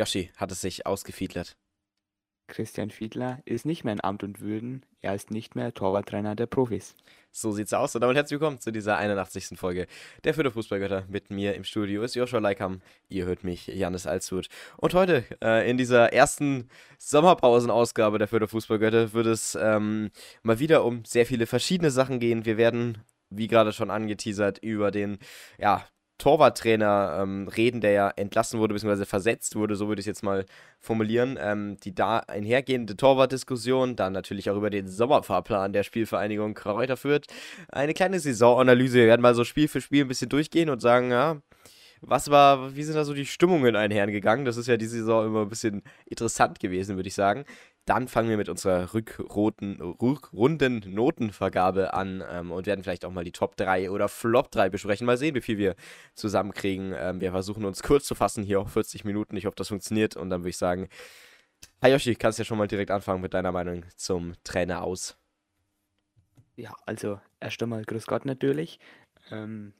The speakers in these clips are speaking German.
Yoshi hat es sich ausgefiedlert. Christian Fiedler ist nicht mehr in Amt und Würden. Er ist nicht mehr Torwarttrainer der Profis. So sieht's aus. Und damit herzlich willkommen zu dieser 81. Folge der Fürther Fußballgötter. Mit mir im Studio ist Joshua Leikam. Ihr hört mich, Janis Alshut. Und heute äh, in dieser ersten Sommerpausenausgabe der Fürther Fußballgötter wird es ähm, mal wieder um sehr viele verschiedene Sachen gehen. Wir werden, wie gerade schon angeteasert, über den ja, Torwarttrainer ähm, reden, der ja entlassen wurde, bzw. versetzt wurde, so würde ich es jetzt mal formulieren. Ähm, die da einhergehende Torwartdiskussion, dann natürlich auch über den Sommerfahrplan der Spielvereinigung Kräuter führt. Eine kleine Saisonanalyse. Wir werden mal so Spiel für Spiel ein bisschen durchgehen und sagen, ja, was war, wie sind da so die Stimmungen einhergegangen? Das ist ja diese Saison immer ein bisschen interessant gewesen, würde ich sagen. Dann fangen wir mit unserer Rückroten, Rückrunden Notenvergabe an ähm, und werden vielleicht auch mal die Top 3 oder Flop 3 besprechen. Mal sehen, wie viel wir zusammenkriegen. Ähm, wir versuchen uns kurz zu fassen, hier auf 40 Minuten. Ich hoffe, das funktioniert. Und dann würde ich sagen, Hayoshi, kannst ja schon mal direkt anfangen mit deiner Meinung zum Trainer aus. Ja, also erst einmal Grüß Gott natürlich. Ähm,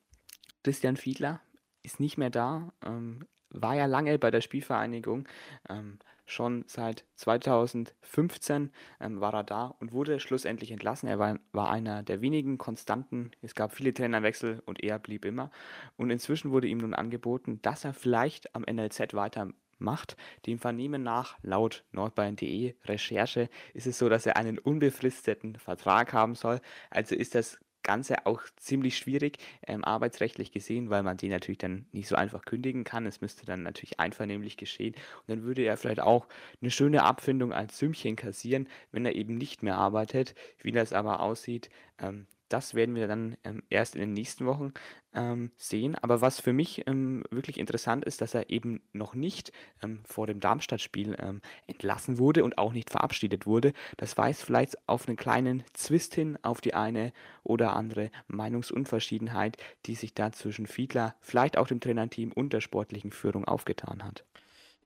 Christian Fiedler ist nicht mehr da. Ähm, war ja lange bei der Spielvereinigung. Ähm, schon seit 2015 ähm, war er da und wurde schlussendlich entlassen. Er war, war einer der wenigen Konstanten. Es gab viele Trainerwechsel und er blieb immer. Und inzwischen wurde ihm nun angeboten, dass er vielleicht am NLZ weitermacht. Dem Vernehmen nach, laut nordbayern.de Recherche, ist es so, dass er einen unbefristeten Vertrag haben soll. Also ist das Ganze auch ziemlich schwierig, ähm, arbeitsrechtlich gesehen, weil man den natürlich dann nicht so einfach kündigen kann. Es müsste dann natürlich einvernehmlich geschehen. Und dann würde er vielleicht auch eine schöne Abfindung als Sümmchen kassieren, wenn er eben nicht mehr arbeitet. Wie das aber aussieht, ähm, das werden wir dann ähm, erst in den nächsten Wochen ähm, sehen. Aber was für mich ähm, wirklich interessant ist, dass er eben noch nicht ähm, vor dem Darmstadt-Spiel ähm, entlassen wurde und auch nicht verabschiedet wurde. Das weist vielleicht auf einen kleinen Zwist hin, auf die eine oder andere Meinungsunverschiedenheit, die sich da zwischen Fiedler, vielleicht auch dem Trainerteam und der sportlichen Führung aufgetan hat.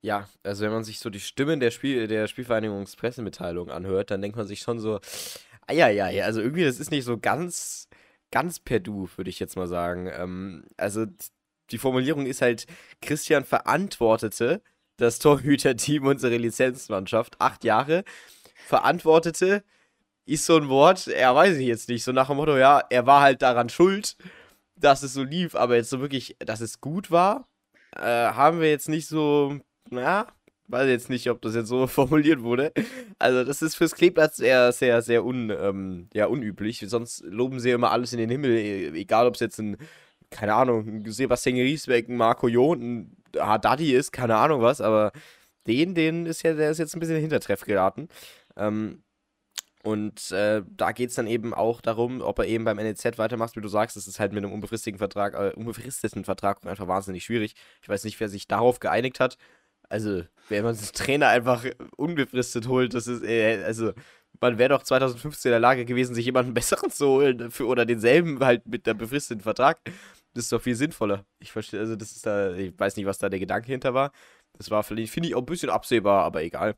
Ja, also wenn man sich so die Stimmen der, Spiel der Spielvereinigungspressemitteilung anhört, dann denkt man sich schon so, Eieiei, also irgendwie, das ist nicht so ganz, ganz per Du, würde ich jetzt mal sagen. Ähm, also die Formulierung ist halt, Christian verantwortete das Torhüterteam unsere Lizenzmannschaft, acht Jahre, verantwortete ist so ein Wort, er weiß ich jetzt nicht, so nach dem Motto, ja, er war halt daran schuld, dass es so lief, aber jetzt so wirklich, dass es gut war, äh, haben wir jetzt nicht so, naja, weiß jetzt nicht, ob das jetzt so formuliert wurde. Also, das ist fürs Kleeblatt sehr, sehr, sehr un, ähm, ja, unüblich. Sonst loben sie immer alles in den Himmel, e, egal ob es jetzt ein, keine Ahnung, Sebastian Griesbeck, ein Marco Jon, ein Haddadi ist, keine Ahnung was, aber den, den ist ja, der ist jetzt ein bisschen in Hintertreff geraten. Ähm, und äh, da geht es dann eben auch darum, ob er eben beim NEZ weitermacht, wie du sagst, das ist halt mit einem unbefristeten Vertrag, äh, unbefristeten Vertrag einfach wahnsinnig schwierig. Ich weiß nicht, wer sich darauf geeinigt hat. Also, wenn man den Trainer einfach unbefristet holt, das ist, äh, also, man wäre doch 2015 in der Lage gewesen, sich jemanden besseren zu holen für, oder denselben halt mit einem befristeten Vertrag. Das ist doch viel sinnvoller. Ich verstehe, also, das ist da, ich weiß nicht, was da der Gedanke hinter war. Das war, finde ich, auch ein bisschen absehbar, aber egal.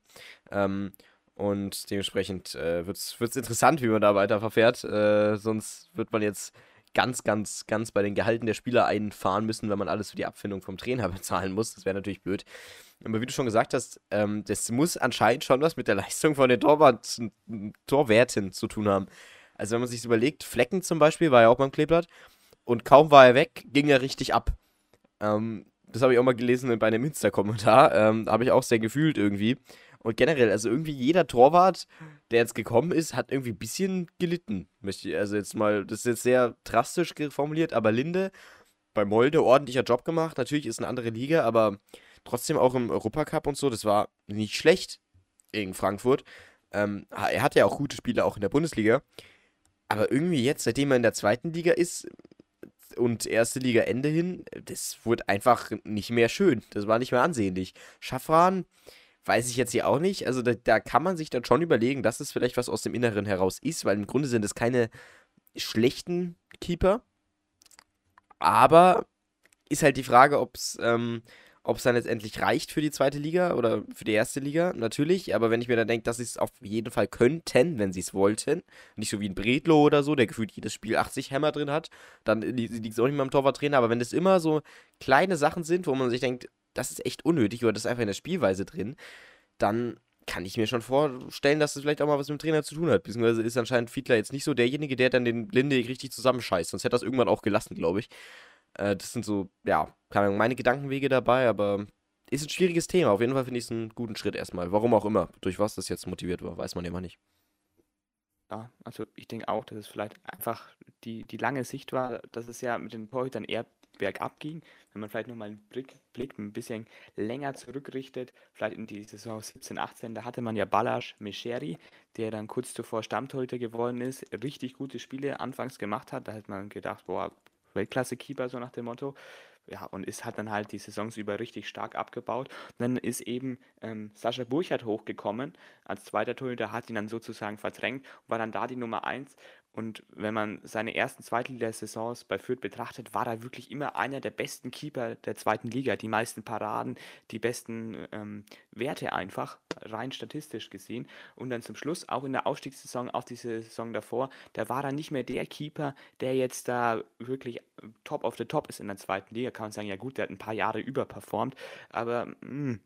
Ähm, und dementsprechend äh, wird es interessant, wie man da weiter verfährt. Äh, sonst wird man jetzt ganz, ganz, ganz bei den Gehalten der Spieler einfahren müssen, wenn man alles für die Abfindung vom Trainer bezahlen muss. Das wäre natürlich blöd. Aber wie du schon gesagt hast, ähm, das muss anscheinend schon was mit der Leistung von den Torwart Torwerten zu tun haben. Also wenn man sich überlegt, Flecken zum Beispiel war ja auch beim Kleeblatt und kaum war er weg, ging er richtig ab. Ähm, das habe ich auch mal gelesen bei einem Insta-Kommentar. Ähm, habe ich auch sehr gefühlt irgendwie. Und generell, also irgendwie jeder Torwart, der jetzt gekommen ist, hat irgendwie ein bisschen gelitten. Also jetzt mal, das ist jetzt sehr drastisch formuliert, aber Linde bei Molde ordentlicher Job gemacht. Natürlich ist eine andere Liga, aber trotzdem auch im Europacup und so, das war nicht schlecht gegen Frankfurt. Ähm, er hatte ja auch gute Spiele auch in der Bundesliga. Aber irgendwie jetzt, seitdem er in der zweiten Liga ist und erste Liga Ende hin, das wurde einfach nicht mehr schön. Das war nicht mehr ansehnlich. Schaffran, weiß ich jetzt hier auch nicht. Also da, da kann man sich dann schon überlegen, dass es vielleicht was aus dem Inneren heraus ist, weil im Grunde sind es keine schlechten Keeper. Aber ist halt die Frage, ob es ähm, ob es dann letztendlich reicht für die zweite Liga oder für die erste Liga, natürlich. Aber wenn ich mir dann denke, dass sie es auf jeden Fall könnten, wenn sie es wollten, nicht so wie ein Bredlo oder so, der gefühlt jedes Spiel 80 Hämmer drin hat, dann liegt es auch nicht mehr am Torwarttrainer. Aber wenn es immer so kleine Sachen sind, wo man sich denkt, das ist echt unnötig oder das ist einfach in der Spielweise drin, dann kann ich mir schon vorstellen, dass das vielleicht auch mal was mit dem Trainer zu tun hat. Beziehungsweise ist anscheinend Fiedler jetzt nicht so derjenige, der dann den Linde richtig zusammenscheißt. Sonst hätte er das irgendwann auch gelassen, glaube ich. Äh, das sind so, ja, keine Ahnung, meine Gedankenwege dabei, aber ist ein schwieriges Thema. Auf jeden Fall finde ich es einen guten Schritt erstmal. Warum auch immer. Durch was das jetzt motiviert war, weiß man immer nicht. Ja, also ich denke auch, dass es vielleicht einfach die, die lange Sicht war, dass es ja mit den Torhütern eher bergab ging. Wenn man vielleicht nochmal einen Blick, Blick ein bisschen länger zurückrichtet, vielleicht in die Saison 17, 18, da hatte man ja Balasch Mesheri, der dann kurz zuvor Stammtorhüter geworden ist, richtig gute Spiele anfangs gemacht hat. Da hat man gedacht, boah, Weltklasse-Keeper, so nach dem Motto ja, und ist hat dann halt die Saisons über richtig stark abgebaut. Und dann ist eben ähm, Sascha Burchardt hochgekommen als zweiter Torhüter, hat ihn dann sozusagen verdrängt, war dann da die Nummer 1 und wenn man seine ersten Zweitligasaisons bei Fürth betrachtet, war er wirklich immer einer der besten Keeper der zweiten Liga. Die meisten Paraden, die besten ähm, Werte einfach, rein statistisch gesehen. Und dann zum Schluss, auch in der Aufstiegssaison, auch diese Saison davor, da war er nicht mehr der Keeper, der jetzt da wirklich top of the top ist in der zweiten Liga. Kann man sagen, ja gut, der hat ein paar Jahre überperformt, aber mh, hm,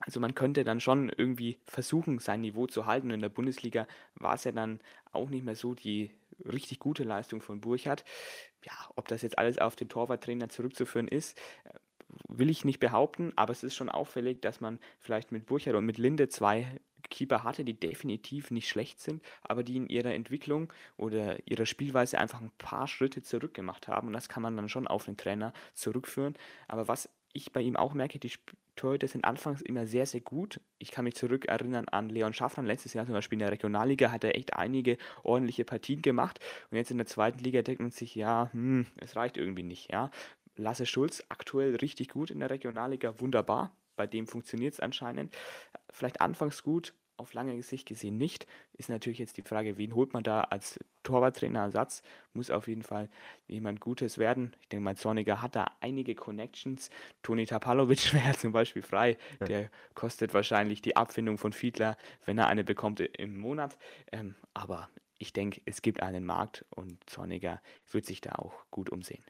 also man könnte dann schon irgendwie versuchen, sein Niveau zu halten. Und in der Bundesliga war es ja dann auch nicht mehr so die richtig gute Leistung von Burchardt. Ja, ob das jetzt alles auf den Torwarttrainer zurückzuführen ist, äh, will ich nicht behaupten, aber es ist schon auffällig, dass man vielleicht mit Burchardt und mit Linde zwei Keeper hatte, die definitiv nicht schlecht sind, aber die in ihrer Entwicklung oder ihrer Spielweise einfach ein paar Schritte zurück gemacht haben. Und das kann man dann schon auf den Trainer zurückführen. Aber was ich bei ihm auch merke, die Torhüter sind anfangs immer sehr, sehr gut. Ich kann mich zurückerinnern an Leon Schaffner. Letztes Jahr zum Beispiel in der Regionalliga hat er echt einige ordentliche Partien gemacht. Und jetzt in der zweiten Liga denkt man sich, ja, hm, es reicht irgendwie nicht. Ja. Lasse Schulz aktuell richtig gut in der Regionalliga, wunderbar. Bei dem funktioniert es anscheinend. Vielleicht anfangs gut, auf lange Sicht gesehen nicht. Ist natürlich jetzt die Frage, wen holt man da als Torwarttrainerersatz? Muss auf jeden Fall jemand Gutes werden. Ich denke mal, Zorniger hat da einige Connections. Toni Tapalovic wäre zum Beispiel frei. Der kostet wahrscheinlich die Abfindung von Fiedler, wenn er eine bekommt im Monat. Ähm, aber ich denke, es gibt einen Markt und Zorniger wird sich da auch gut umsehen.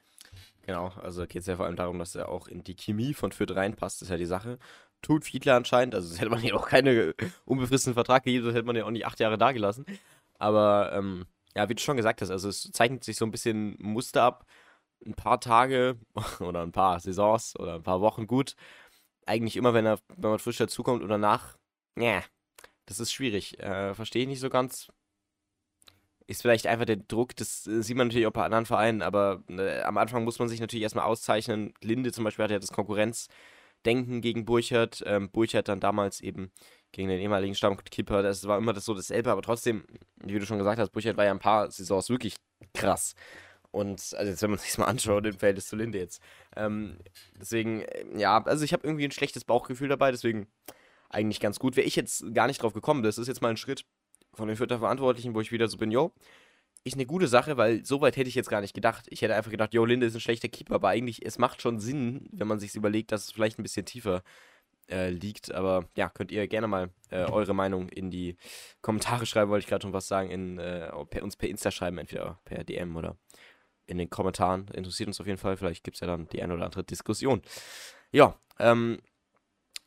Genau, also geht es ja vor allem darum, dass er auch in die Chemie von Fürth reinpasst, ist ja die Sache tut Fiedler anscheinend. Also, das hätte man ja auch keine unbefristeten Vertrag gegeben, das hätte man ja auch nicht acht Jahre da gelassen. Aber, ähm, ja, wie du schon gesagt hast, also es zeichnet sich so ein bisschen Muster ab. Ein paar Tage oder ein paar Saisons oder ein paar Wochen gut. Eigentlich immer, wenn, er, wenn man frisch dazukommt oder nach, ja, das ist schwierig. Äh, Verstehe ich nicht so ganz. Ist vielleicht einfach der Druck, das sieht man natürlich auch bei anderen Vereinen, aber äh, am Anfang muss man sich natürlich erstmal auszeichnen. Linde zum Beispiel hat ja das Konkurrenz denken gegen Burchard. Ähm, Burchard dann damals eben gegen den ehemaligen Stammkeeper. Das war immer das so dasselbe, aber trotzdem, wie du schon gesagt hast, Burchard war ja ein paar Saisons wirklich krass. Und also jetzt, wenn man sich mal anschaut, im Verhältnis zu Linde jetzt. Ähm, deswegen, äh, ja, also ich habe irgendwie ein schlechtes Bauchgefühl dabei, deswegen eigentlich ganz gut. Wäre ich jetzt gar nicht drauf gekommen, das ist jetzt mal ein Schritt von den Vierter Verantwortlichen, wo ich wieder so bin, yo, ist eine gute Sache, weil so weit hätte ich jetzt gar nicht gedacht. Ich hätte einfach gedacht, Jo, Linde ist ein schlechter Keeper, aber eigentlich, es macht schon Sinn, wenn man sich überlegt, dass es vielleicht ein bisschen tiefer äh, liegt. Aber ja, könnt ihr gerne mal äh, eure Meinung in die Kommentare schreiben, wollte ich gerade schon was sagen, in, äh, per, uns per Insta schreiben, entweder per DM oder in den Kommentaren. Interessiert uns auf jeden Fall. Vielleicht gibt es ja dann die eine oder andere Diskussion. Ja, ähm,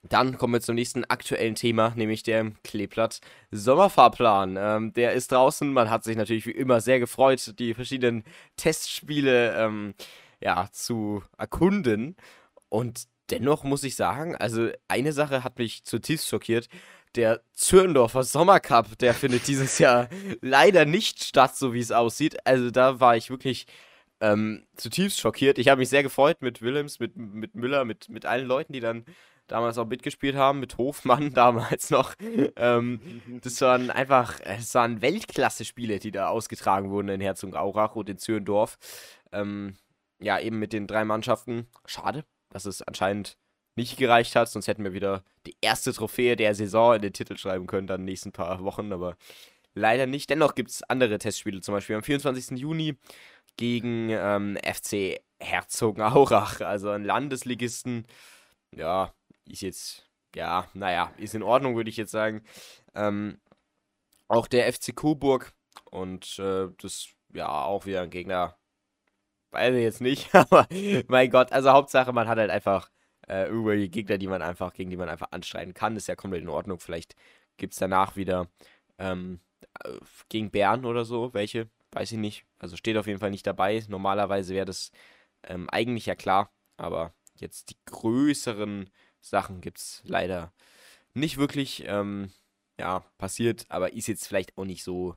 dann kommen wir zum nächsten aktuellen Thema, nämlich dem Kleeblatt Sommerfahrplan. Ähm, der ist draußen. Man hat sich natürlich wie immer sehr gefreut, die verschiedenen Testspiele ähm, ja, zu erkunden. Und dennoch muss ich sagen, also eine Sache hat mich zutiefst schockiert. Der Zürndorfer Sommercup, der findet dieses Jahr leider nicht statt, so wie es aussieht. Also da war ich wirklich ähm, zutiefst schockiert. Ich habe mich sehr gefreut mit Willems, mit, mit Müller, mit, mit allen Leuten, die dann damals auch mitgespielt haben, mit Hofmann damals noch. ähm, das waren einfach, es waren Weltklasse-Spiele, die da ausgetragen wurden in Herzogenaurach und in Zürndorf. Ähm, ja, eben mit den drei Mannschaften. Schade, dass es anscheinend nicht gereicht hat, sonst hätten wir wieder die erste Trophäe der Saison in den Titel schreiben können, dann in den nächsten paar Wochen, aber leider nicht. Dennoch gibt es andere Testspiele, zum Beispiel am 24. Juni gegen ähm, FC Herzogenaurach, also ein Landesligisten. Ja, ist jetzt, ja, naja, ist in Ordnung, würde ich jetzt sagen. Ähm, auch der FC Coburg und äh, das, ja, auch wieder ein Gegner, weiß ich jetzt nicht, aber mein Gott, also Hauptsache, man hat halt einfach äh, irgendwelche Gegner, die man einfach, gegen die man einfach anstreiten kann, ist ja komplett in Ordnung. Vielleicht gibt es danach wieder ähm, äh, gegen Bern oder so, welche, weiß ich nicht. Also steht auf jeden Fall nicht dabei. Normalerweise wäre das ähm, eigentlich ja klar, aber jetzt die größeren Sachen gibt es leider nicht wirklich. Ähm, ja, passiert, aber ist jetzt vielleicht auch nicht so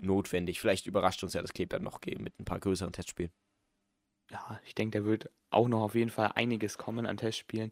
notwendig. Vielleicht überrascht uns ja das Kleeblatt noch mit ein paar größeren Testspielen. Ja, ich denke, da wird auch noch auf jeden Fall einiges kommen an Testspielen.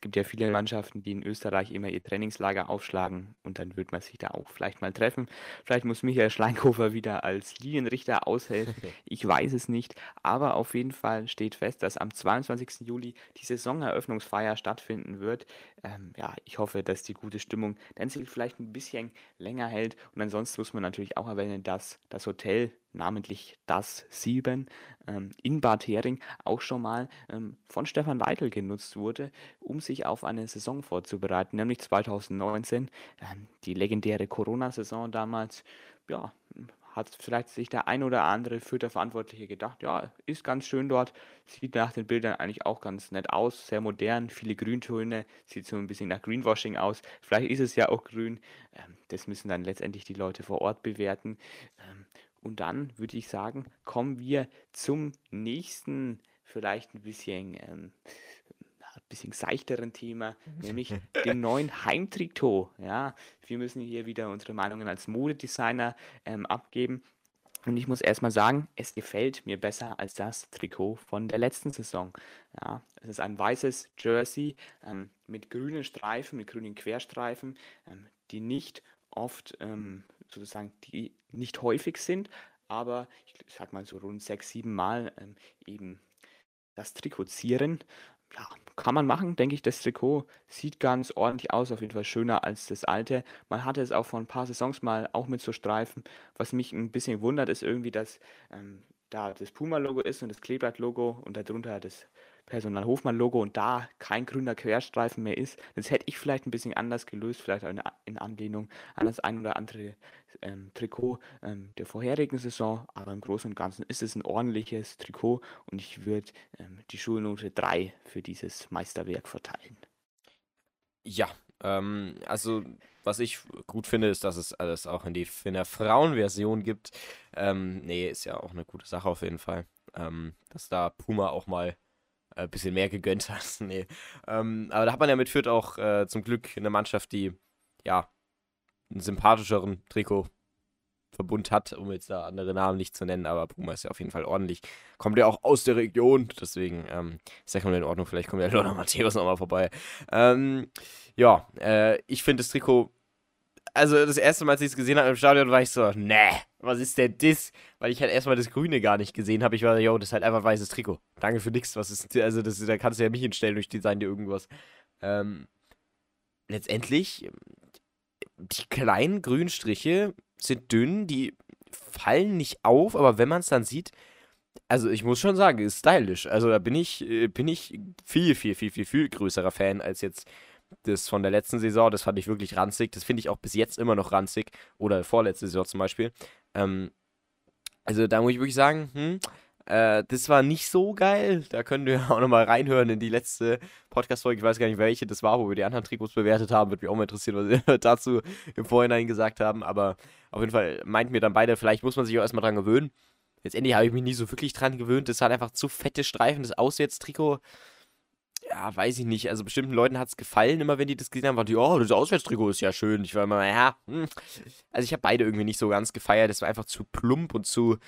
Es gibt ja viele Mannschaften, die in Österreich immer ihr Trainingslager aufschlagen und dann wird man sich da auch vielleicht mal treffen. Vielleicht muss Michael Schleinkofer wieder als Linienrichter aushelfen. Ich weiß es nicht, aber auf jeden Fall steht fest, dass am 22. Juli die Saisoneröffnungsfeier stattfinden wird. Ähm, ja, ich hoffe, dass die gute Stimmung dann sich vielleicht ein bisschen länger hält und ansonsten muss man natürlich auch erwähnen, dass das Hotel namentlich das 7 ähm, in Bad Hering auch schon mal ähm, von Stefan Leitl genutzt wurde, um sich auf eine Saison vorzubereiten, nämlich 2019. Ähm, die legendäre Corona-Saison damals, ja, hat vielleicht sich der ein oder andere für der Verantwortliche gedacht, ja, ist ganz schön dort, sieht nach den Bildern eigentlich auch ganz nett aus, sehr modern, viele Grüntöne, sieht so ein bisschen nach Greenwashing aus, vielleicht ist es ja auch grün, ähm, das müssen dann letztendlich die Leute vor Ort bewerten. Ähm, und dann würde ich sagen, kommen wir zum nächsten, vielleicht ein bisschen, ähm, ein bisschen seichteren Thema, nämlich dem neuen Heimtrikot. Ja, wir müssen hier wieder unsere Meinungen als Modedesigner ähm, abgeben. Und ich muss erstmal sagen, es gefällt mir besser als das Trikot von der letzten Saison. Ja, es ist ein weißes Jersey ähm, mit grünen Streifen, mit grünen Querstreifen, ähm, die nicht oft ähm, sozusagen, die nicht häufig sind, aber ich sag mal so rund sechs, sieben Mal ähm, eben das Trikot zieren. Ja, kann man machen, denke ich. Das Trikot sieht ganz ordentlich aus, auf jeden Fall schöner als das alte. Man hatte es auch vor ein paar Saisons mal auch mit so Streifen. Was mich ein bisschen wundert, ist irgendwie, dass ähm, da das Puma-Logo ist und das Kleeblatt-Logo und darunter das Personal Hofmann-Logo und da kein grüner Querstreifen mehr ist. Das hätte ich vielleicht ein bisschen anders gelöst, vielleicht in Anlehnung an das ein oder andere ähm, Trikot ähm, der vorherigen Saison. Aber im Großen und Ganzen ist es ein ordentliches Trikot und ich würde ähm, die Schulnote 3 für dieses Meisterwerk verteilen. Ja, ähm, also was ich gut finde, ist, dass es alles auch in, die, in der Frauenversion gibt. Ähm, nee, ist ja auch eine gute Sache auf jeden Fall. Ähm, dass da Puma auch mal ein äh, bisschen mehr gegönnt hast. nee. Ähm, aber da hat man ja mit Fürth auch äh, zum Glück eine Mannschaft, die ja einen sympathischeren Trikotverbund hat, um jetzt da andere Namen nicht zu nennen, aber Puma ist ja auf jeden Fall ordentlich. Kommt ja auch aus der Region, deswegen ähm, ist ja in Ordnung. Vielleicht kommt ja Lothar Matthäus nochmal vorbei. Ähm, ja, äh, ich finde das Trikot also das erste Mal, als ich es gesehen habe im Stadion, war ich so, ne, was ist denn das? Weil ich halt erstmal das Grüne gar nicht gesehen habe. Ich war so, yo, das ist halt einfach weißes Trikot. Danke für nichts. Was ist, also das, da kannst du ja mich hinstellen durch Design dir irgendwas. Ähm, letztendlich, die kleinen grünen Striche sind dünn, die fallen nicht auf, aber wenn man es dann sieht, also ich muss schon sagen, ist stylisch. Also da bin ich, äh, bin ich viel, viel, viel, viel, viel größerer Fan als jetzt das von der letzten Saison, das fand ich wirklich ranzig. Das finde ich auch bis jetzt immer noch ranzig. Oder vorletzte Saison zum Beispiel. Ähm, also da muss ich wirklich sagen, hm, äh, das war nicht so geil. Da können wir auch nochmal reinhören in die letzte Podcast-Folge. Ich weiß gar nicht, welche das war, wo wir die anderen Trikots bewertet haben. Würde mich auch mal interessieren, was wir dazu im Vorhinein gesagt haben. Aber auf jeden Fall meint mir dann beide, vielleicht muss man sich auch erstmal dran gewöhnen. Letztendlich habe ich mich nie so wirklich dran gewöhnt. Das hat einfach zu fette Streifen, das Auswärtstrikot ja, weiß ich nicht. Also bestimmten Leuten hat es gefallen, immer wenn die das gesehen haben, waren die, oh, das Auswärtstrikot ist ja schön. Ich war immer, ja, hm. also ich habe beide irgendwie nicht so ganz gefeiert. Das war einfach zu plump und zu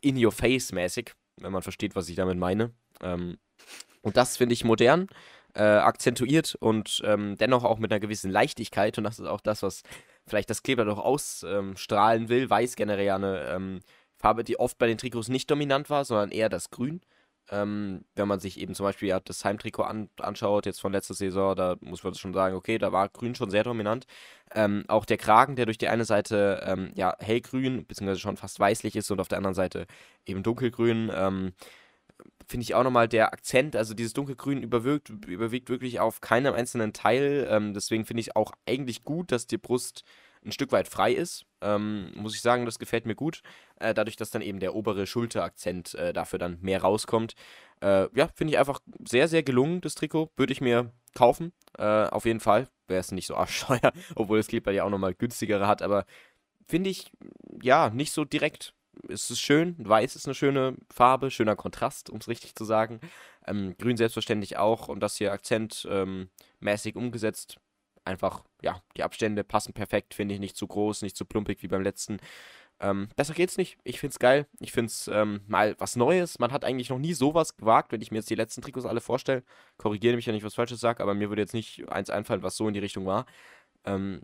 in your face mäßig, wenn man versteht, was ich damit meine. Ähm, und das finde ich modern, äh, akzentuiert und ähm, dennoch auch mit einer gewissen Leichtigkeit. Und das ist auch das, was vielleicht das Kleber doch ausstrahlen will. Weiß generell eine ähm, Farbe, die oft bei den Trikots nicht dominant war, sondern eher das Grün. Ähm, wenn man sich eben zum Beispiel ja, das Heimtrikot an, anschaut, jetzt von letzter Saison, da muss man schon sagen, okay, da war Grün schon sehr dominant. Ähm, auch der Kragen, der durch die eine Seite ähm, ja, hellgrün, beziehungsweise schon fast weißlich ist und auf der anderen Seite eben dunkelgrün, ähm, finde ich auch nochmal der Akzent, also dieses dunkelgrün überwiegt, überwiegt wirklich auf keinem einzelnen Teil. Ähm, deswegen finde ich auch eigentlich gut, dass die Brust ein Stück weit frei ist. Ähm, muss ich sagen, das gefällt mir gut. Äh, dadurch, dass dann eben der obere Schulterakzent äh, dafür dann mehr rauskommt. Äh, ja, finde ich einfach sehr, sehr gelungen, das Trikot. Würde ich mir kaufen. Äh, auf jeden Fall. Wäre es nicht so arschsteuer, obwohl das Kleber ja auch nochmal günstigere hat. Aber finde ich, ja, nicht so direkt. Es ist schön. Weiß ist eine schöne Farbe, schöner Kontrast, um es richtig zu sagen. Ähm, Grün selbstverständlich auch. Und das hier akzentmäßig ähm, umgesetzt einfach, ja, die Abstände passen perfekt, finde ich nicht zu groß, nicht zu plumpig wie beim letzten. Ähm, besser geht's nicht. Ich find's geil. Ich find's ähm, mal was Neues. Man hat eigentlich noch nie sowas gewagt, wenn ich mir jetzt die letzten Trikots alle vorstelle. Korrigiere mich, wenn ich was Falsches sage, aber mir würde jetzt nicht eins einfallen, was so in die Richtung war. Ähm,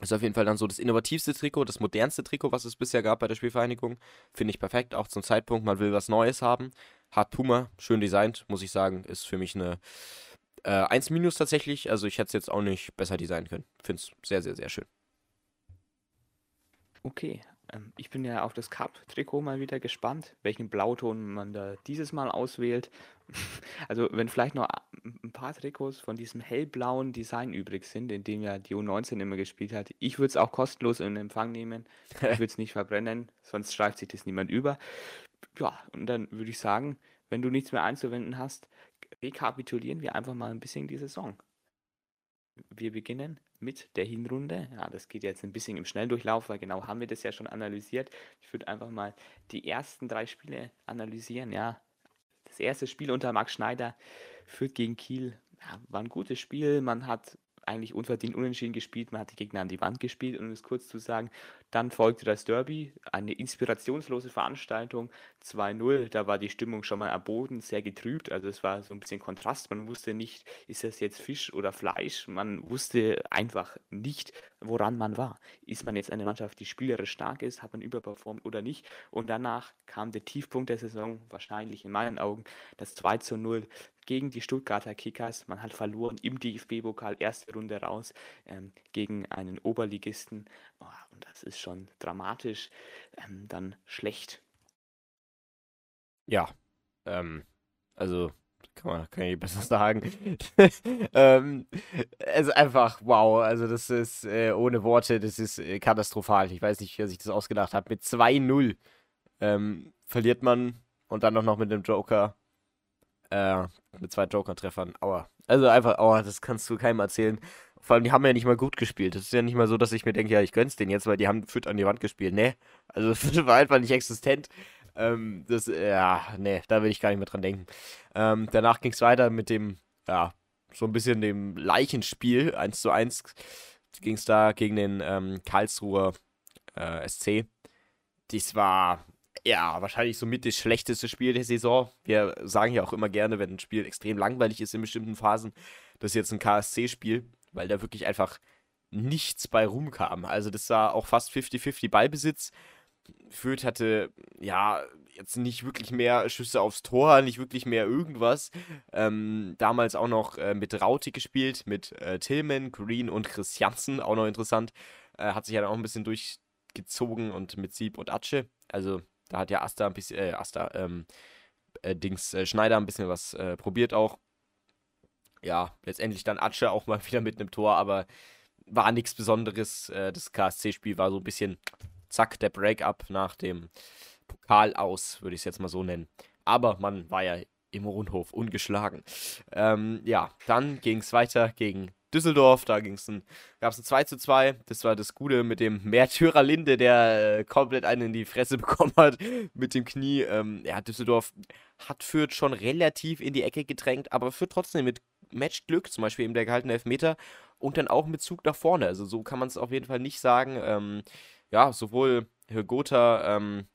ist auf jeden Fall dann so das innovativste Trikot, das modernste Trikot, was es bisher gab bei der Spielvereinigung. Finde ich perfekt, auch zum Zeitpunkt. Man will was Neues haben. Hat Puma, schön designt, muss ich sagen. Ist für mich eine äh, 1 minus tatsächlich, also ich hätte es jetzt auch nicht besser designen können. Finde es sehr, sehr, sehr schön. Okay, ähm, ich bin ja auf das Cup-Trikot mal wieder gespannt, welchen Blauton man da dieses Mal auswählt. Also wenn vielleicht noch ein paar Trikots von diesem hellblauen Design übrig sind, in dem ja die U19 immer gespielt hat. Ich würde es auch kostenlos in Empfang nehmen. Ich würde es nicht verbrennen, sonst schreibt sich das niemand über. Ja, und dann würde ich sagen, wenn du nichts mehr einzuwenden hast, rekapitulieren wir einfach mal ein bisschen die Saison. Wir beginnen mit der Hinrunde. Ja, das geht jetzt ein bisschen im Schnelldurchlauf, weil genau haben wir das ja schon analysiert. Ich würde einfach mal die ersten drei Spiele analysieren. Ja, das erste Spiel unter Max Schneider führt gegen Kiel. Ja, war ein gutes Spiel. Man hat eigentlich unverdient unentschieden gespielt. Man hat die Gegner an die Wand gespielt, um es kurz zu sagen. Dann folgte das Derby, eine inspirationslose Veranstaltung, 2-0. Da war die Stimmung schon mal am Boden, sehr getrübt. Also es war so ein bisschen Kontrast. Man wusste nicht, ist das jetzt Fisch oder Fleisch. Man wusste einfach nicht, woran man war. Ist man jetzt eine Mannschaft, die spielerisch stark ist, hat man überperformt oder nicht? Und danach kam der Tiefpunkt der Saison, wahrscheinlich in meinen Augen, das 2 0 gegen die Stuttgarter Kickers. Man hat verloren im DFB-Pokal, erste Runde raus, ähm, gegen einen Oberligisten. Und das ist schon dramatisch, ähm, dann schlecht. Ja, ähm, also kann man kann ich besser sagen. ähm, also einfach wow, also das ist äh, ohne Worte, das ist äh, katastrophal. Ich weiß nicht, wer sich das ausgedacht hat. Mit 2-0 ähm, verliert man und dann noch mit dem Joker. Äh, mit zwei Joker-Treffern. Aua. Also einfach, aua, das kannst du keinem erzählen. Vor allem, die haben ja nicht mal gut gespielt. Das ist ja nicht mal so, dass ich mir denke, ja, ich gönn's denen jetzt, weil die haben Füt an die Wand gespielt. Nee. Also, das war einfach nicht existent. Ähm, das, ja, nee, da will ich gar nicht mehr dran denken. Ähm, danach ging's weiter mit dem, ja, so ein bisschen dem Leichenspiel. 1 zu 1 ging's da gegen den ähm, Karlsruher äh, SC. Dies war, ja, wahrscheinlich somit das schlechteste Spiel der Saison. Wir sagen ja auch immer gerne, wenn ein Spiel extrem langweilig ist in bestimmten Phasen, das ist jetzt ein KSC-Spiel weil da wirklich einfach nichts bei rumkam. Also das war auch fast 50-50 Ballbesitz. Fürth hatte ja jetzt nicht wirklich mehr Schüsse aufs Tor, nicht wirklich mehr irgendwas. Ähm, damals auch noch äh, mit Rauti gespielt, mit äh, Tillman, Green und Christiansen, auch noch interessant. Äh, hat sich ja dann auch ein bisschen durchgezogen und mit Sieb und Atsche. Also da hat ja Asta ein bisschen, äh, Asta, ähm, äh, Dings, äh, Schneider ein bisschen was probiert auch ja, letztendlich dann Atsche auch mal wieder mit einem Tor, aber war nichts Besonderes. Äh, das KSC-Spiel war so ein bisschen zack, der Break-up nach dem Pokal aus, würde ich es jetzt mal so nennen. Aber man war ja im Rundhof ungeschlagen. Ähm, ja, dann ging es weiter gegen Düsseldorf. Da gab es ein 2 zu 2. Das war das Gute mit dem Märtyrer Linde, der äh, komplett einen in die Fresse bekommen hat mit dem Knie. Ähm, ja, Düsseldorf hat Fürth schon relativ in die Ecke gedrängt, aber Fürth trotzdem mit Matchglück, zum Beispiel eben der gehaltene Elfmeter und dann auch mit Zug nach vorne. Also so kann man es auf jeden Fall nicht sagen. Ähm, ja, sowohl Gotha ähm,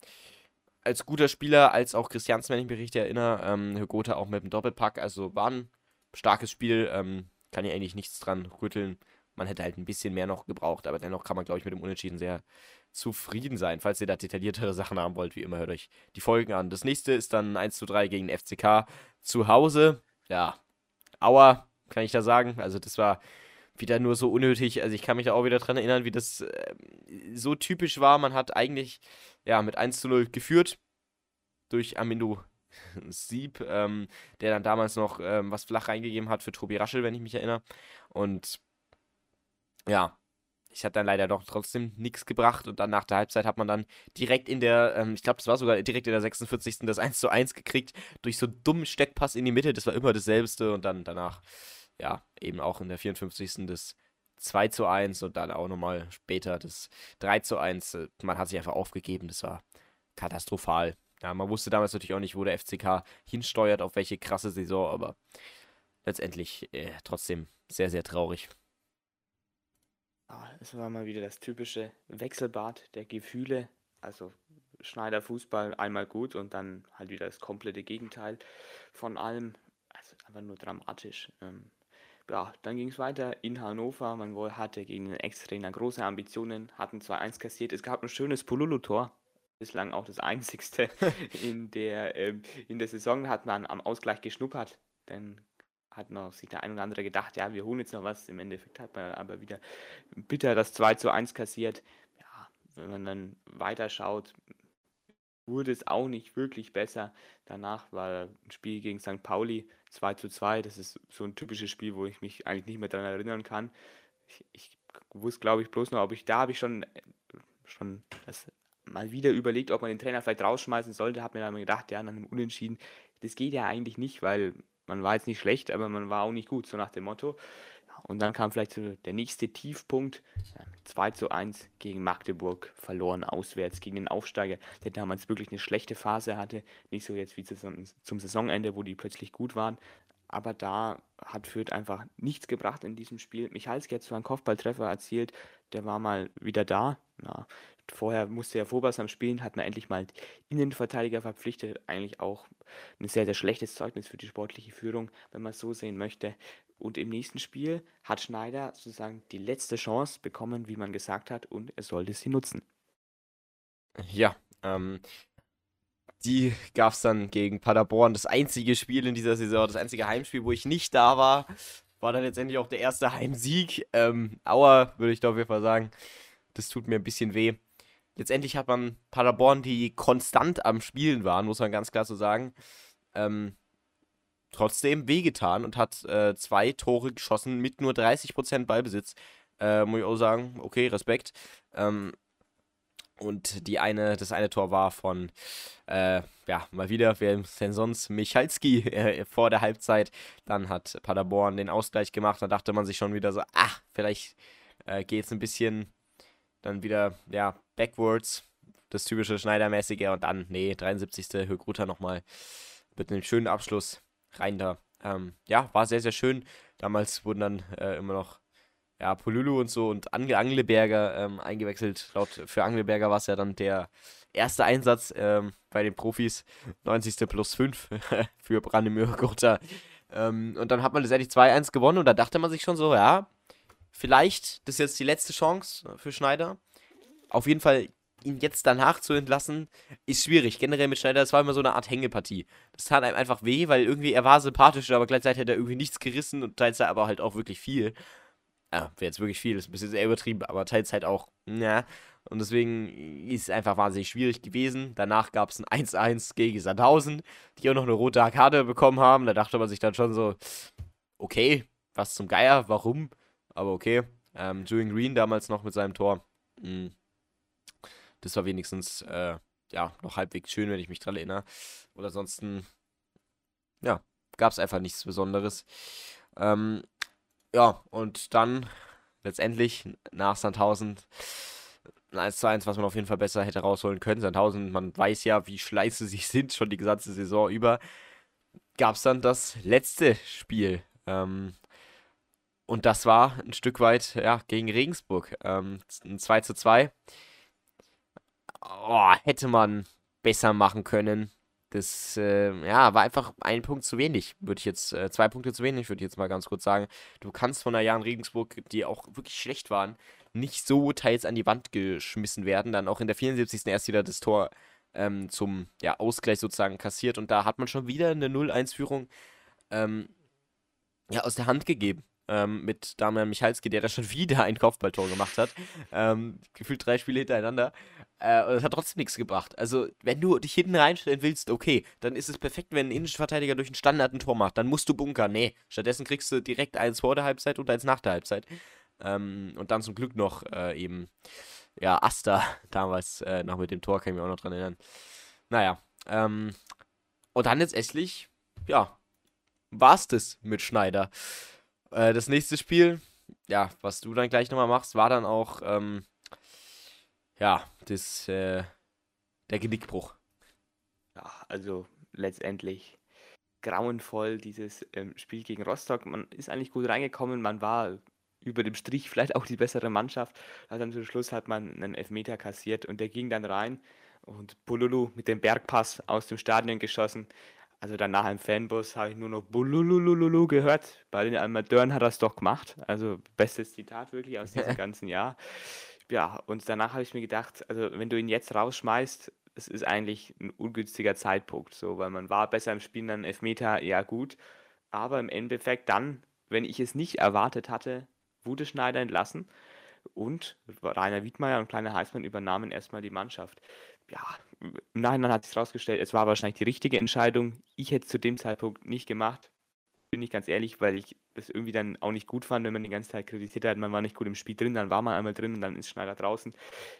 als guter Spieler als auch Christiansen, wenn ich mich richtig erinnere, ähm, Gotha auch mit dem Doppelpack. Also war ein starkes Spiel, ähm, kann ich eigentlich nichts dran rütteln. Man hätte halt ein bisschen mehr noch gebraucht, aber dennoch kann man, glaube ich, mit dem Unentschieden sehr zufrieden sein. Falls ihr da detailliertere Sachen haben wollt, wie immer, hört euch die Folgen an. Das nächste ist dann 1 zu 3 gegen FCK zu Hause. Ja, Aua, kann ich da sagen. Also das war wieder nur so unnötig. Also ich kann mich da auch wieder dran erinnern, wie das äh, so typisch war. Man hat eigentlich ja mit 1 zu 0 geführt durch Amindo Sieb, ähm, der dann damals noch ähm, was flach reingegeben hat für Tobi Raschel, wenn ich mich erinnere. Und ja, ich hatte dann leider doch trotzdem nichts gebracht und dann nach der Halbzeit hat man dann direkt in der, ähm, ich glaube, das war sogar direkt in der 46. das 1 zu 1 gekriegt, durch so einen dummen Steckpass in die Mitte, das war immer dasselbste und dann danach, ja, eben auch in der 54. das 2 zu 1 und dann auch nochmal später das 3 zu 1. Man hat sich einfach aufgegeben, das war katastrophal. Ja, man wusste damals natürlich auch nicht, wo der FCK hinsteuert, auf welche krasse Saison, aber letztendlich äh, trotzdem sehr, sehr traurig. Ah, es war mal wieder das typische Wechselbad der Gefühle. Also Schneider Fußball einmal gut und dann halt wieder das komplette Gegenteil von allem. Also einfach nur dramatisch. Ähm, ja, dann ging es weiter in Hannover. Man hatte gegen den Ex-Trainer große Ambitionen, hatten 2-1 kassiert. Es gab ein schönes Pululu-Tor. Bislang auch das einzigste in der, ähm, in der Saison hat man am Ausgleich geschnuppert. Denn hat noch sich der ein oder andere gedacht, ja, wir holen jetzt noch was. Im Endeffekt hat man aber wieder bitter das 2 zu 1 kassiert. Ja, wenn man dann weiterschaut, wurde es auch nicht wirklich besser. Danach war ein Spiel gegen St. Pauli 2 zu 2. Das ist so ein typisches Spiel, wo ich mich eigentlich nicht mehr daran erinnern kann. Ich, ich wusste, glaube ich, bloß noch, ob ich da habe ich schon, schon das mal wieder überlegt, ob man den Trainer vielleicht rausschmeißen sollte. Habe mir dann gedacht, ja, nach einem Unentschieden, das geht ja eigentlich nicht, weil man war jetzt nicht schlecht, aber man war auch nicht gut, so nach dem Motto. Und dann kam vielleicht so der nächste Tiefpunkt. 2 zu 1 gegen Magdeburg verloren auswärts gegen den Aufsteiger, der damals wirklich eine schlechte Phase hatte. Nicht so jetzt wie zum Saisonende, wo die plötzlich gut waren. Aber da hat Fürth einfach nichts gebracht in diesem Spiel. Michalski hat zwar einen Kopfballtreffer erzielt, der war mal wieder da. Ja, vorher musste er Vorbasam spielen, hat man endlich mal Innenverteidiger verpflichtet. Eigentlich auch ein sehr, sehr schlechtes Zeugnis für die sportliche Führung, wenn man es so sehen möchte. Und im nächsten Spiel hat Schneider sozusagen die letzte Chance bekommen, wie man gesagt hat, und er sollte sie nutzen. Ja, ähm, die gab es dann gegen Paderborn. Das einzige Spiel in dieser Saison, das einzige Heimspiel, wo ich nicht da war, war dann letztendlich auch der erste Heimsieg. Ähm, Aua, würde ich da auf jeden Fall sagen. Das tut mir ein bisschen weh letztendlich hat man Paderborn, die konstant am Spielen waren, muss man ganz klar so sagen, ähm, trotzdem wehgetan und hat äh, zwei Tore geschossen mit nur 30% Ballbesitz. Äh, muss ich auch sagen, okay, Respekt. Ähm, und die eine, das eine Tor war von, äh, ja, mal wieder, wer denn sonst? Michalski äh, vor der Halbzeit. Dann hat Paderborn den Ausgleich gemacht. Da dachte man sich schon wieder so, ach, vielleicht äh, geht es ein bisschen dann wieder, ja, backwards, das typische Schneidermäßige und dann, nee, 73. Högruter nochmal mit einem schönen Abschluss rein da. Ähm, ja, war sehr, sehr schön. Damals wurden dann äh, immer noch ja, Polulu und so und Angel Angelberger ähm, eingewechselt. Laut für Angelberger war es ja dann der erste Einsatz ähm, bei den Profis. 90. plus 5 für Brandemir Gotha. Ähm, und dann hat man letztendlich 2-1 gewonnen und da dachte man sich schon so, ja, vielleicht, das ist jetzt die letzte Chance für Schneider auf jeden Fall ihn jetzt danach zu entlassen, ist schwierig. Generell mit Schneider, das war immer so eine Art Hängepartie. Das tat einem einfach weh, weil irgendwie er war sympathisch, aber gleichzeitig hat er irgendwie nichts gerissen und teils aber halt auch wirklich viel. Ja, wäre jetzt wirklich viel, ist ein bisschen sehr übertrieben, aber teils halt auch, ja. Und deswegen ist es einfach wahnsinnig schwierig gewesen. Danach gab es ein 1-1 gegen Sandhausen, die auch noch eine rote Karte bekommen haben. Da dachte man sich dann schon so, okay, was zum Geier, warum? Aber okay. Ähm, Julian Green damals noch mit seinem Tor. Mh das war wenigstens äh, ja noch halbwegs schön, wenn ich mich dran erinnere. Oder ansonsten, ja, gab es einfach nichts Besonderes. Ähm, ja, und dann letztendlich nach Sandhausen ein 1 zu 1, was man auf jeden Fall besser hätte rausholen können. Sandhausen, man weiß ja, wie schleiße sie sind, schon die gesamte Saison über. Gab es dann das letzte Spiel. Ähm, und das war ein Stück weit ja, gegen Regensburg. Ähm, ein 2 zu 2 oh, hätte man besser machen können. Das äh, ja, war einfach ein Punkt zu wenig, würde ich jetzt, äh, zwei Punkte zu wenig, würde ich jetzt mal ganz kurz sagen. Du kannst von der Jahren Regensburg, die auch wirklich schlecht waren, nicht so teils an die Wand geschmissen werden. Dann auch in der 74. erst wieder das Tor ähm, zum ja, Ausgleich sozusagen kassiert und da hat man schon wieder eine 0-1-Führung ähm, ja, aus der Hand gegeben ähm, mit Damian Michalski, der da schon wieder ein Kopfballtor gemacht hat. Ähm, gefühlt drei Spiele hintereinander. Äh, und es hat trotzdem nichts gebracht. Also, wenn du dich hinten reinstellen willst, okay, dann ist es perfekt, wenn ein Innenverteidiger durch einen Standard ein Tor macht. Dann musst du bunkern. Nee, stattdessen kriegst du direkt eins vor der Halbzeit und eins nach der Halbzeit. Ähm, und dann zum Glück noch äh, eben, ja, Asta damals äh, noch mit dem Tor, kann ich mich auch noch dran erinnern. Naja, ähm, und dann letztendlich, ja, war es das mit Schneider. Äh, das nächste Spiel, ja, was du dann gleich nochmal machst, war dann auch, ähm, ja, das, äh, der Genickbruch. Ja, also letztendlich grauenvoll, dieses ähm, Spiel gegen Rostock. Man ist eigentlich gut reingekommen, man war über dem Strich vielleicht auch die bessere Mannschaft. Also zum Schluss hat man einen Elfmeter kassiert und der ging dann rein und Bululu mit dem Bergpass aus dem Stadion geschossen. Also danach im Fanbus habe ich nur noch Bululululu gehört. Bei den Amateuren hat er es doch gemacht. Also bestes Zitat wirklich aus diesem ganzen Jahr. Ja, und danach habe ich mir gedacht, also wenn du ihn jetzt rausschmeißt, es ist eigentlich ein ungünstiger Zeitpunkt, so, weil man war besser im Spiel, dann Elfmeter, ja gut. Aber im Endeffekt dann, wenn ich es nicht erwartet hatte, wurde Schneider entlassen und Rainer Wiedmeier und Kleiner Heißmann übernahmen erstmal die Mannschaft. Ja, im Nachhinein hat sich herausgestellt, es war wahrscheinlich die richtige Entscheidung. Ich hätte es zu dem Zeitpunkt nicht gemacht, bin ich ganz ehrlich, weil ich das irgendwie dann auch nicht gut fand, wenn man die ganze Zeit kritisiert hat, man war nicht gut im Spiel drin, dann war man einmal drin und dann ist Schneider draußen.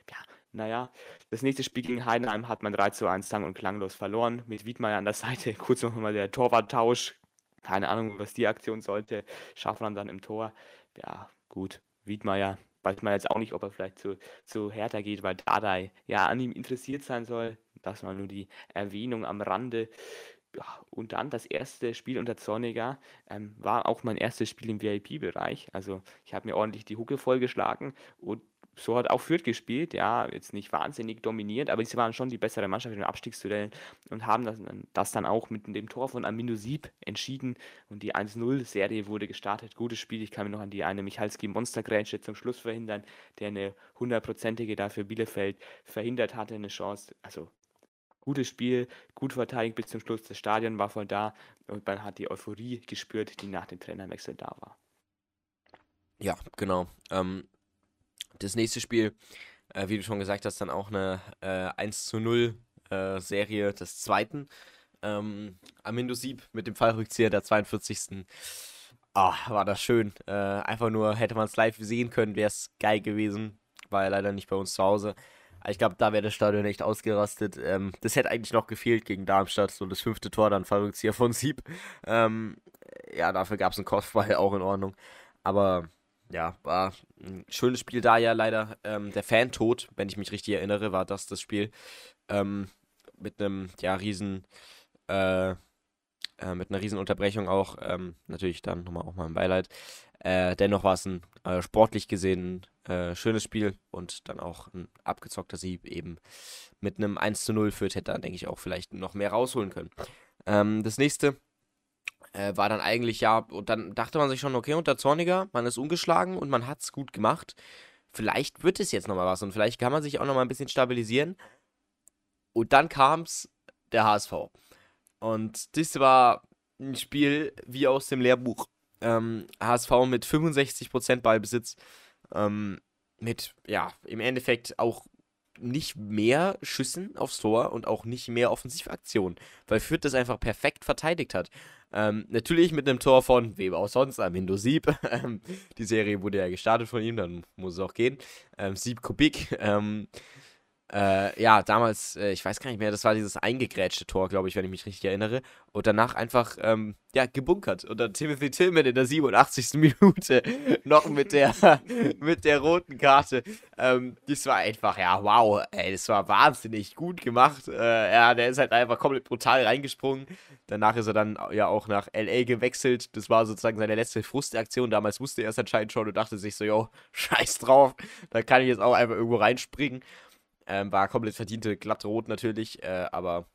Ja, naja, das nächste Spiel gegen Heidenheim hat man 3 zu 1 sang- und klanglos verloren. Mit Wiedmeier an der Seite. Kurz noch mal der Torwarttausch. Keine Ahnung, was die Aktion sollte. Schaffran dann im Tor. Ja, gut. Wiedmeier weiß man jetzt auch nicht, ob er vielleicht zu, zu Hertha geht, weil Dardai ja an ihm interessiert sein soll. Das war nur die Erwähnung am Rande. Ja, und dann das erste Spiel unter Zorniger ähm, war auch mein erstes Spiel im VIP-Bereich. Also ich habe mir ordentlich die Hucke vollgeschlagen und so hat auch Fürth gespielt, ja, jetzt nicht wahnsinnig dominiert, aber sie waren schon die bessere Mannschaft in den Abstiegsduellen und haben das, das dann auch mit dem Tor von Amino Sieb entschieden und die 1-0-Serie wurde gestartet. Gutes Spiel, ich kann mich noch an die eine Michalski Monstergrätsche zum Schluss verhindern, der eine hundertprozentige dafür Bielefeld verhindert hatte, eine Chance. Also gutes Spiel, gut verteidigt bis zum Schluss, das Stadion war voll da und man hat die Euphorie gespürt, die nach dem Trainerwechsel da war. Ja, genau. Ähm, das nächste Spiel, äh, wie du schon gesagt hast, dann auch eine äh, 1 zu 0 äh, Serie des zweiten. Ähm, Amindo Sieb mit dem Fallrückzieher der 42. Ah, war das schön. Äh, einfach nur, hätte man es live sehen können, wäre es geil gewesen. War ja leider nicht bei uns zu Hause. Ich glaube, da wäre das Stadion echt ausgerastet. Ähm, das hätte eigentlich noch gefehlt gegen Darmstadt. So das fünfte Tor, dann Fallrückzieher von Sieb. Ähm, ja, dafür gab es einen Kopfball, auch in Ordnung. Aber ja, war ein schönes Spiel da ja leider. Ähm, der Fan-Tod, wenn ich mich richtig erinnere, war das das Spiel. Ähm, mit einem, ja, riesen, äh, äh, mit einer riesen Unterbrechung auch. Ähm, natürlich dann nochmal auch mal ein Beileid. Äh, dennoch war es ein äh, sportlich gesehen äh, schönes Spiel und dann auch ein abgezockter Sieg eben mit einem 1 zu 0 führt, hätte dann, denke ich, auch vielleicht noch mehr rausholen können. Ähm, das nächste äh, war dann eigentlich ja, und dann dachte man sich schon, okay, unter Zorniger, man ist ungeschlagen und man hat es gut gemacht. Vielleicht wird es jetzt nochmal was und vielleicht kann man sich auch nochmal ein bisschen stabilisieren. Und dann kam es der HSV. Und das war ein Spiel wie aus dem Lehrbuch. Ähm, HSV mit 65% Ballbesitz. Ähm, mit, ja, im Endeffekt auch nicht mehr Schüssen aufs Tor und auch nicht mehr Offensivaktionen, weil Fürth das einfach perfekt verteidigt hat. Ähm, natürlich mit einem Tor von wem auch sonst, Armindo Sieb. Ähm, die Serie wurde ja gestartet von ihm, dann muss es auch gehen. Ähm, Sieb Kubik. Ähm, äh, ja, damals, äh, ich weiß gar nicht mehr, das war dieses eingegrätschte Tor, glaube ich, wenn ich mich richtig erinnere. Und danach einfach, ähm, ja, gebunkert. Und dann Timothy Tillman in der 87. Minute noch mit der, mit der roten Karte. Ähm, das war einfach, ja, wow, ey, das war wahnsinnig gut gemacht. Äh, ja, der ist halt einfach komplett brutal reingesprungen. Danach ist er dann ja auch nach L.A. gewechselt. Das war sozusagen seine letzte Frustaktion. Damals wusste er es anscheinend schon und dachte sich so, jo, scheiß drauf. Da kann ich jetzt auch einfach irgendwo reinspringen. Ähm, war komplett verdiente glatte Rot natürlich, äh, aber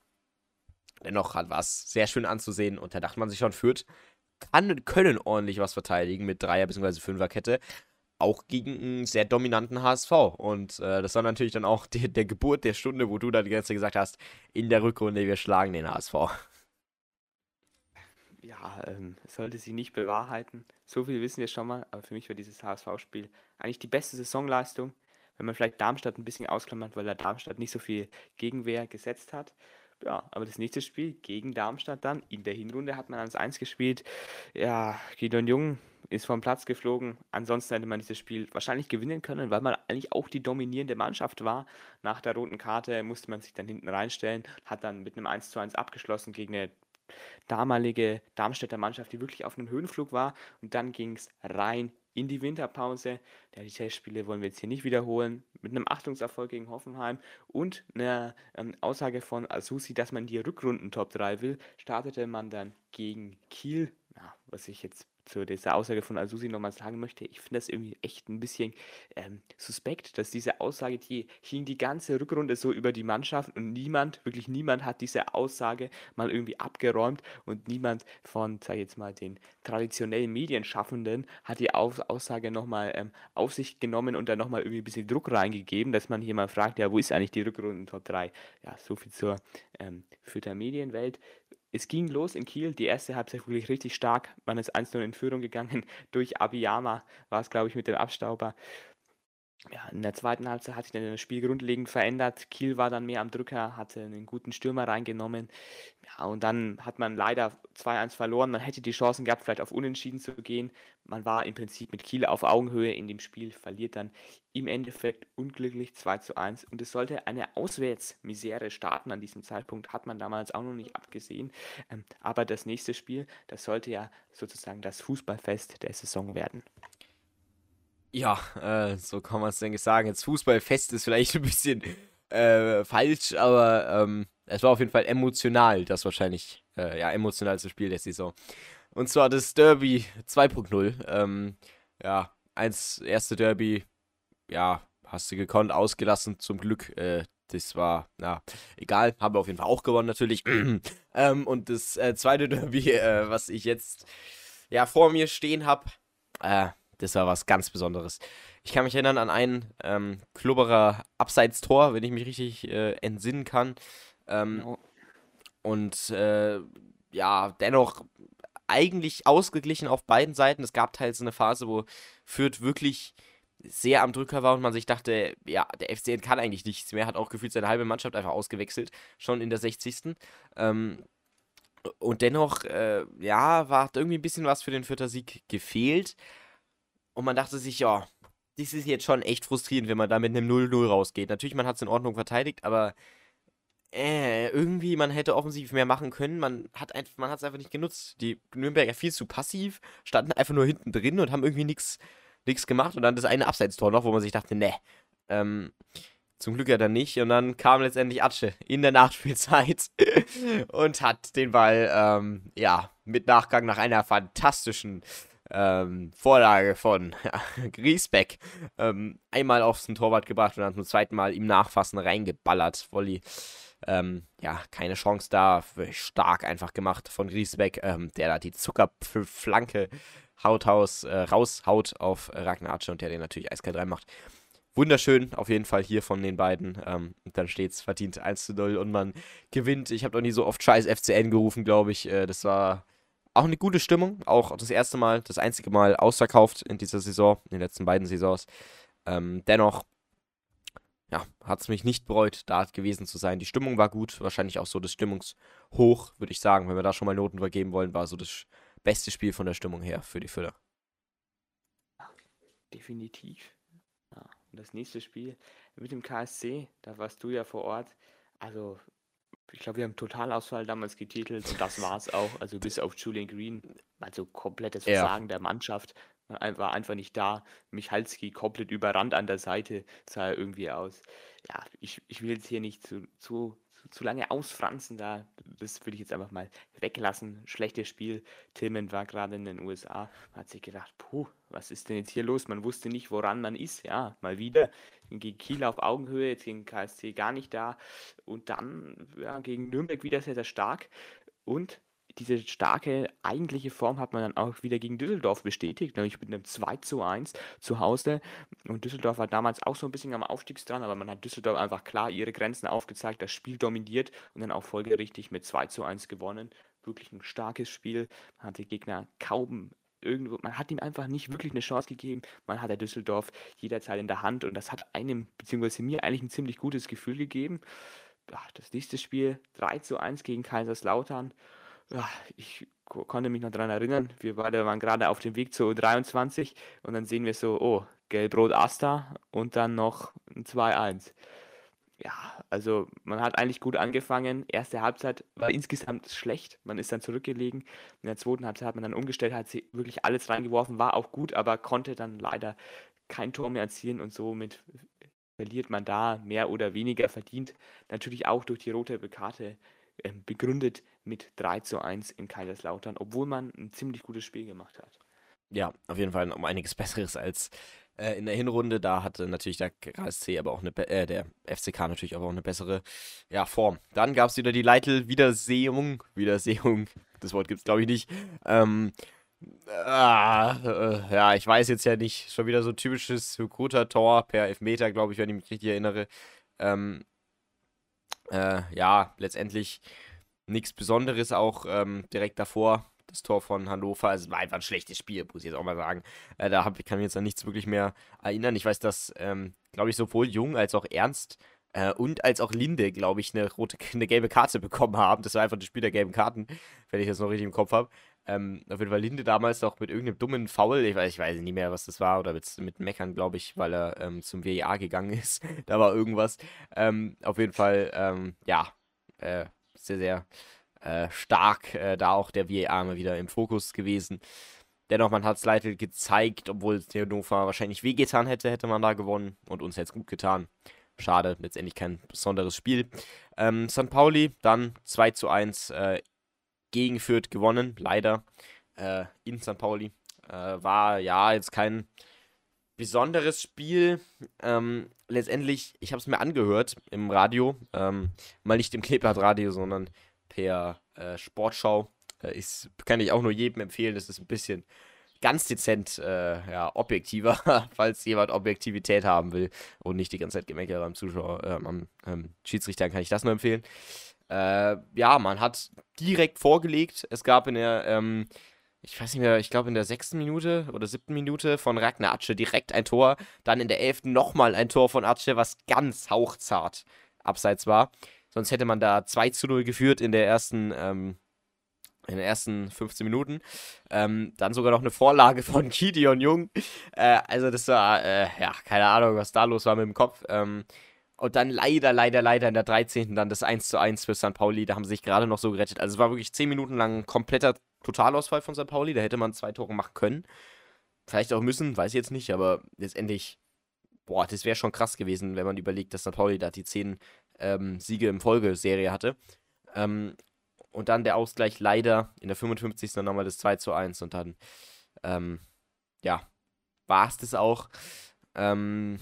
dennoch war es sehr schön anzusehen und da dachte man sich schon, Fürth kann, können ordentlich was verteidigen mit Dreier- bzw. Fünferkette. Auch gegen einen sehr dominanten HSV. Und äh, das war natürlich dann auch die, der Geburt der Stunde, wo du da die ganze Zeit gesagt hast, in der Rückrunde, wir schlagen den HSV. Ja, ähm, sollte sie nicht bewahrheiten. So viel wissen wir schon mal, aber für mich war dieses HSV-Spiel eigentlich die beste Saisonleistung wenn man vielleicht Darmstadt ein bisschen ausklammert, weil er Darmstadt nicht so viel Gegenwehr gesetzt hat. Ja, aber das nächste Spiel gegen Darmstadt dann, in der Hinrunde hat man 1-1 gespielt. Ja, Gideon Jung ist vom Platz geflogen. Ansonsten hätte man dieses Spiel wahrscheinlich gewinnen können, weil man eigentlich auch die dominierende Mannschaft war. Nach der roten Karte musste man sich dann hinten reinstellen, hat dann mit einem 1 zu 1 abgeschlossen gegen eine damalige Darmstädter Mannschaft, die wirklich auf einem Höhenflug war. Und dann ging es rein in die Winterpause. Ja, die Testspiele wollen wir jetzt hier nicht wiederholen. Mit einem Achtungserfolg gegen Hoffenheim und einer ähm, Aussage von Asusi, dass man die Rückrunden Top 3 will, startete man dann gegen Kiel. Ja, was ich jetzt zu dieser Aussage von Al-Susi nochmal sagen möchte, ich finde das irgendwie echt ein bisschen ähm, suspekt, dass diese Aussage, die hing die ganze Rückrunde so über die Mannschaft und niemand, wirklich niemand hat diese Aussage mal irgendwie abgeräumt und niemand von, sag ich jetzt mal, den traditionellen Medienschaffenden hat die Aussage nochmal ähm, auf sich genommen und dann nochmal irgendwie ein bisschen Druck reingegeben, dass man hier mal fragt, ja, wo ist eigentlich die Rückrunden Top 3? Ja, so viel zur ähm, für der Medienwelt es ging los in Kiel, die erste Halbzeit wirklich richtig stark. Man ist 1-0 in Führung gegangen durch Abiyama, war es, glaube ich, mit dem Abstauber. Ja, in der zweiten Halbzeit hat sich dann das Spiel grundlegend verändert. Kiel war dann mehr am Drücker, hatte einen guten Stürmer reingenommen. Ja, und dann hat man leider 2-1 verloren. Man hätte die Chancen gehabt, vielleicht auf Unentschieden zu gehen. Man war im Prinzip mit Kiel auf Augenhöhe in dem Spiel, verliert dann im Endeffekt unglücklich 2 zu 1. Und es sollte eine Auswärtsmisere starten an diesem Zeitpunkt, hat man damals auch noch nicht abgesehen. Ähm, aber das nächste Spiel, das sollte ja sozusagen das Fußballfest der Saison werden. Ja, äh, so kann man es, denke ich, sagen. Jetzt Fußballfest ist vielleicht ein bisschen äh, falsch, aber ähm, es war auf jeden Fall emotional, das wahrscheinlich, äh, ja, emotionalste Spiel der Saison. Und zwar das Derby 2.0. Ähm, ja, eins, erste Derby, ja, hast du gekonnt, ausgelassen, zum Glück. Äh, das war, na, egal, haben wir auf jeden Fall auch gewonnen, natürlich. ähm, und das äh, zweite Derby, äh, was ich jetzt, ja, vor mir stehen habe, äh, das war was ganz Besonderes. Ich kann mich erinnern an ein ähm, Klubberer Abseits-Tor, wenn ich mich richtig äh, entsinnen kann. Ähm, oh. Und äh, ja, dennoch eigentlich ausgeglichen auf beiden Seiten. Es gab teils eine Phase, wo Fürth wirklich sehr am Drücker war und man sich dachte, ja, der FCN kann eigentlich nichts mehr, hat auch gefühlt seine halbe Mannschaft einfach ausgewechselt, schon in der 60. Ähm, und dennoch, äh, ja, war irgendwie ein bisschen was für den Fürther Sieg gefehlt. Und man dachte sich, ja, das ist jetzt schon echt frustrierend, wenn man da mit einem 0-0 rausgeht. Natürlich, man hat es in Ordnung verteidigt, aber äh, irgendwie, man hätte offensiv mehr machen können. Man hat es einfach nicht genutzt. Die Nürnberger viel zu passiv, standen einfach nur hinten drin und haben irgendwie nichts gemacht. Und dann das eine Abseitstor noch, wo man sich dachte, ne, ähm, zum Glück ja dann nicht. Und dann kam letztendlich Atsche in der Nachspielzeit und hat den Ball, ähm, ja, mit Nachgang nach einer fantastischen ähm, Vorlage von Griesbeck ähm, einmal aufs Torwart gebracht und dann zum zweiten Mal im Nachfassen reingeballert. Volley. Ähm, ja, keine Chance da. Stark einfach gemacht von Griesbeck, ähm, der da die Zuckerflanke haut haus, äh, raushaut auf Ragnar Arce und der den natürlich eiskalt reinmacht. Wunderschön, auf jeden Fall hier von den beiden. Ähm, und dann steht es verdient 1 zu 0 und man gewinnt. Ich habe noch nie so oft Scheiß FCN gerufen, glaube ich. Äh, das war auch eine gute Stimmung. Auch das erste Mal, das einzige Mal ausverkauft in dieser Saison, in den letzten beiden Saisons. Ähm, dennoch, ja, hat es mich nicht bereut, da gewesen zu sein. Die Stimmung war gut, wahrscheinlich auch so das Stimmungshoch, würde ich sagen. Wenn wir da schon mal Noten vergeben wollen, war so das beste Spiel von der Stimmung her für die Füller. Definitiv. Ja, und das nächste Spiel mit dem KSC, da warst du ja vor Ort. Also ich glaube, wir haben Totalausfall damals getitelt und das war es auch. Also bis auf Julian Green, also komplettes Versagen ja. der Mannschaft. War einfach nicht da. Michalski komplett überrannt an der Seite, sah er irgendwie aus. Ja, ich, ich will jetzt hier nicht zu, zu, zu lange ausfranzen, da das würde ich jetzt einfach mal weglassen. Schlechtes Spiel. Tillman war gerade in den USA, man hat sich gedacht, puh, was ist denn jetzt hier los? Man wusste nicht, woran man ist. Ja, mal wieder gegen Kiel auf Augenhöhe, jetzt gegen KSC gar nicht da. Und dann ja, gegen Nürnberg wieder sehr, sehr stark. Und diese starke eigentliche Form hat man dann auch wieder gegen Düsseldorf bestätigt, nämlich mit einem 2 zu 1 zu Hause. Und Düsseldorf war damals auch so ein bisschen am Aufstiegsdran, aber man hat Düsseldorf einfach klar ihre Grenzen aufgezeigt, das Spiel dominiert und dann auch folgerichtig mit 2 zu 1 gewonnen. Wirklich ein starkes Spiel. Man hat die Gegner kaum irgendwo, man hat ihm einfach nicht wirklich eine Chance gegeben. Man hat der Düsseldorf jederzeit in der Hand und das hat einem, beziehungsweise mir eigentlich ein ziemlich gutes Gefühl gegeben. Das nächste Spiel 3 zu 1 gegen Kaiserslautern. Ja, ich ko konnte mich noch dran erinnern, wir waren gerade auf dem Weg zur U23 und dann sehen wir so: „Oh, Gelb-Rot Asta und dann noch 'n 2:1. Ja, also man hat eigentlich gut angefangen. Erste Halbzeit war insgesamt schlecht. Man ist dann zurückgelegen. In der zweiten Halbzeit hat man dann umgestellt, hat sie wirklich alles reingeworfen, war auch gut, aber konnte dann leider kein Tor mehr erzielen und somit verliert man da mehr oder weniger verdient. Natürlich auch durch die rote Karte begründet mit 3 zu 1 in Kaiserslautern, obwohl man ein ziemlich gutes Spiel gemacht hat. Ja, auf jeden Fall um einiges Besseres als äh, in der Hinrunde. Da hatte natürlich der KSC, aber auch eine, äh, der FCK natürlich aber auch eine bessere ja, Form. Dann gab es wieder die Leitl-Wiedersehung. Wiedersehung, das Wort gibt es glaube ich nicht. Ähm, Ah, äh, ja, ich weiß jetzt ja nicht. Schon wieder so ein typisches Hikuta-Tor per Elfmeter, glaube ich, wenn ich mich richtig erinnere. Ähm, äh, ja, letztendlich nichts Besonderes auch ähm, direkt davor. Das Tor von Hannover. Also, es war einfach ein schlechtes Spiel, muss ich jetzt auch mal sagen. Äh, da hab, kann ich mich jetzt an nichts wirklich mehr erinnern. Ich weiß, dass, ähm, glaube ich, sowohl Jung als auch Ernst äh, und als auch Linde, glaube ich, eine rote, eine gelbe Karte bekommen haben. Das war einfach das Spiel der gelben Karten, wenn ich das noch richtig im Kopf habe. Ähm, auf jeden Fall Linde damals noch mit irgendeinem dummen Foul, ich weiß, ich weiß nicht mehr, was das war, oder mit, mit Meckern, glaube ich, weil er ähm, zum WIA gegangen ist. da war irgendwas. Ähm, auf jeden Fall, ähm, ja, äh, sehr, sehr äh, stark äh, da auch der WIA mal wieder im Fokus gewesen. Dennoch, man hat es leider gezeigt, obwohl es Hannover wahrscheinlich wehgetan hätte, hätte man da gewonnen und uns hätte es gut getan. Schade, letztendlich kein besonderes Spiel. Ähm, St. Pauli dann 2 zu 1 äh, gegen Fürth gewonnen, leider. Äh, in St. Pauli. Äh, war ja jetzt kein besonderes Spiel. Ähm, letztendlich, ich habe es mir angehört im Radio. Ähm, mal nicht im Kleeblatt-Radio, sondern per äh, Sportschau. Äh, ist, kann ich auch nur jedem empfehlen. Das ist ein bisschen ganz dezent äh, ja, objektiver, falls jemand Objektivität haben will und nicht die ganze Zeit Gemecker beim Zuschauer, äh, am ähm, Schiedsrichter, kann ich das nur empfehlen. Äh, ja, man hat direkt vorgelegt. Es gab in der, ähm, ich weiß nicht mehr, ich glaube in der sechsten Minute oder siebten Minute von Ragnar Atsche direkt ein Tor. Dann in der elften nochmal ein Tor von Atsche, was ganz hauchzart abseits war. Sonst hätte man da 2 zu 0 geführt in der ersten, ähm, in den ersten 15 Minuten. Ähm, dann sogar noch eine Vorlage von Gideon Jung. Äh, also das war, äh, ja, keine Ahnung, was da los war mit dem Kopf. Ähm, und dann leider, leider, leider in der 13. dann das 1 zu 1 für St. Pauli. Da haben sie sich gerade noch so gerettet. Also es war wirklich 10 Minuten lang ein kompletter Totalausfall von St. Pauli. Da hätte man zwei Tore machen können. Vielleicht auch müssen, weiß ich jetzt nicht. Aber letztendlich, boah, das wäre schon krass gewesen, wenn man überlegt, dass St. Pauli da die 10 ähm, Siege im Folgeserie hatte. Ähm, und dann der Ausgleich leider in der 55. dann nochmal das 2 zu 1. Und dann, ähm, ja, war es das auch. Ähm,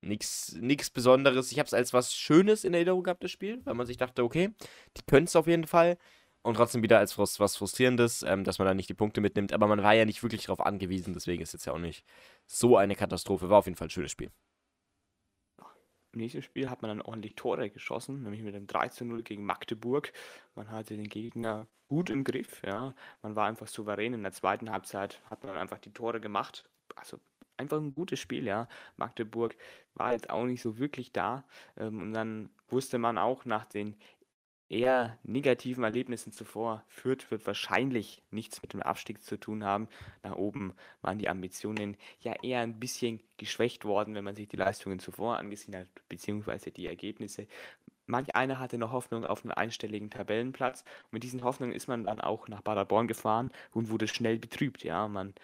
Nichts Besonderes. Ich habe es als was Schönes in Erinnerung gehabt, das Spiel, weil man sich dachte, okay, die können es auf jeden Fall. Und trotzdem wieder als was Frustrierendes, ähm, dass man da nicht die Punkte mitnimmt. Aber man war ja nicht wirklich darauf angewiesen, deswegen ist es jetzt ja auch nicht so eine Katastrophe. War auf jeden Fall ein schönes Spiel. Im nächsten Spiel hat man dann ordentlich Tore geschossen, nämlich mit dem 3 zu 0 gegen Magdeburg. Man hatte den Gegner gut im Griff, ja. Man war einfach souverän. In der zweiten Halbzeit hat man einfach die Tore gemacht. Also einfach ein gutes Spiel, ja. Magdeburg war jetzt auch nicht so wirklich da. Ähm, und dann wusste man auch nach den eher negativen Erlebnissen zuvor, Fürth wird wahrscheinlich nichts mit dem Abstieg zu tun haben. Nach oben waren die Ambitionen ja eher ein bisschen geschwächt worden, wenn man sich die Leistungen zuvor angesehen hat, beziehungsweise die Ergebnisse. Manch einer hatte noch Hoffnung auf einen einstelligen Tabellenplatz. Und mit diesen Hoffnungen ist man dann auch nach Paderborn gefahren und wurde schnell betrübt. Ja, man,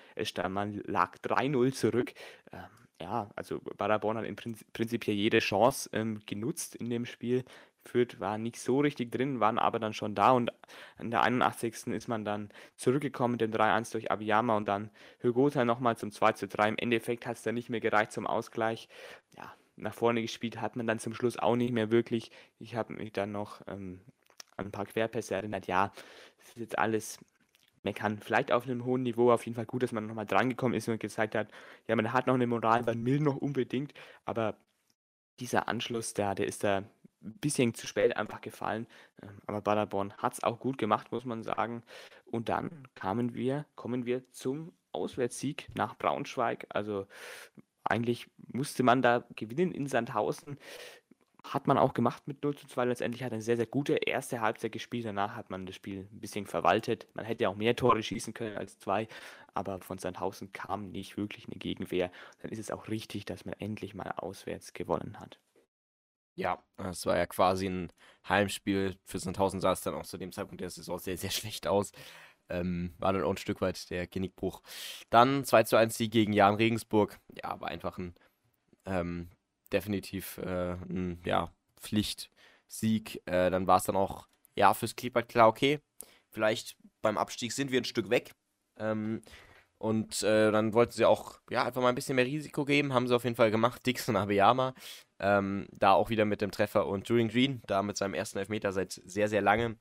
man lag 3-0 zurück. Ähm, ja, also Paderborn hat im Prinzip, Prinzip hier jede Chance ähm, genutzt in dem Spiel. Fürth war nicht so richtig drin, waren aber dann schon da und in der 81. ist man dann zurückgekommen mit dem 3-1 durch Abiyama und dann Hügota nochmal zum 2-3. Im Endeffekt hat es dann nicht mehr gereicht zum Ausgleich. Ja, nach vorne gespielt hat man dann zum Schluss auch nicht mehr wirklich. Ich habe mich dann noch ähm, an ein paar Querpässe erinnert. Ja, das ist jetzt alles meckern. Vielleicht auf einem hohen Niveau. Auf jeden Fall gut, dass man nochmal drangekommen ist und gesagt hat, ja, man hat noch eine Moral, man will noch unbedingt. Aber dieser Anschluss, der, der ist da ein bisschen zu spät einfach gefallen. Ähm, aber Paderborn hat es auch gut gemacht, muss man sagen. Und dann kamen wir, kommen wir zum Auswärtssieg nach Braunschweig. Also eigentlich musste man da gewinnen in Sandhausen. hat man auch gemacht mit 0 zu 2. Letztendlich hat eine sehr, sehr gute erste Halbzeit gespielt. Danach hat man das Spiel ein bisschen verwaltet. Man hätte auch mehr Tore schießen können als zwei, aber von Sandhausen kam nicht wirklich eine Gegenwehr. Dann ist es auch richtig, dass man endlich mal auswärts gewonnen hat. Ja, das war ja quasi ein Heimspiel. Für Sandhausen sah es dann auch zu dem Zeitpunkt der Saison sehr, sehr schlecht aus. Ähm, war dann auch ein Stück weit der Genickbruch. Dann 2 zu 1 Sieg gegen Jan Regensburg. Ja, war einfach ein ähm, definitiv äh, ein ja, Pflichtsieg. Äh, dann war es dann auch, ja, fürs Klippert klar, okay. Vielleicht beim Abstieg sind wir ein Stück weg. Ähm, und äh, dann wollten sie auch ja, einfach mal ein bisschen mehr Risiko geben. Haben sie auf jeden Fall gemacht. Dixon Abeyama. Ähm, da auch wieder mit dem Treffer und Julian Green, da mit seinem ersten Elfmeter seit sehr, sehr lange.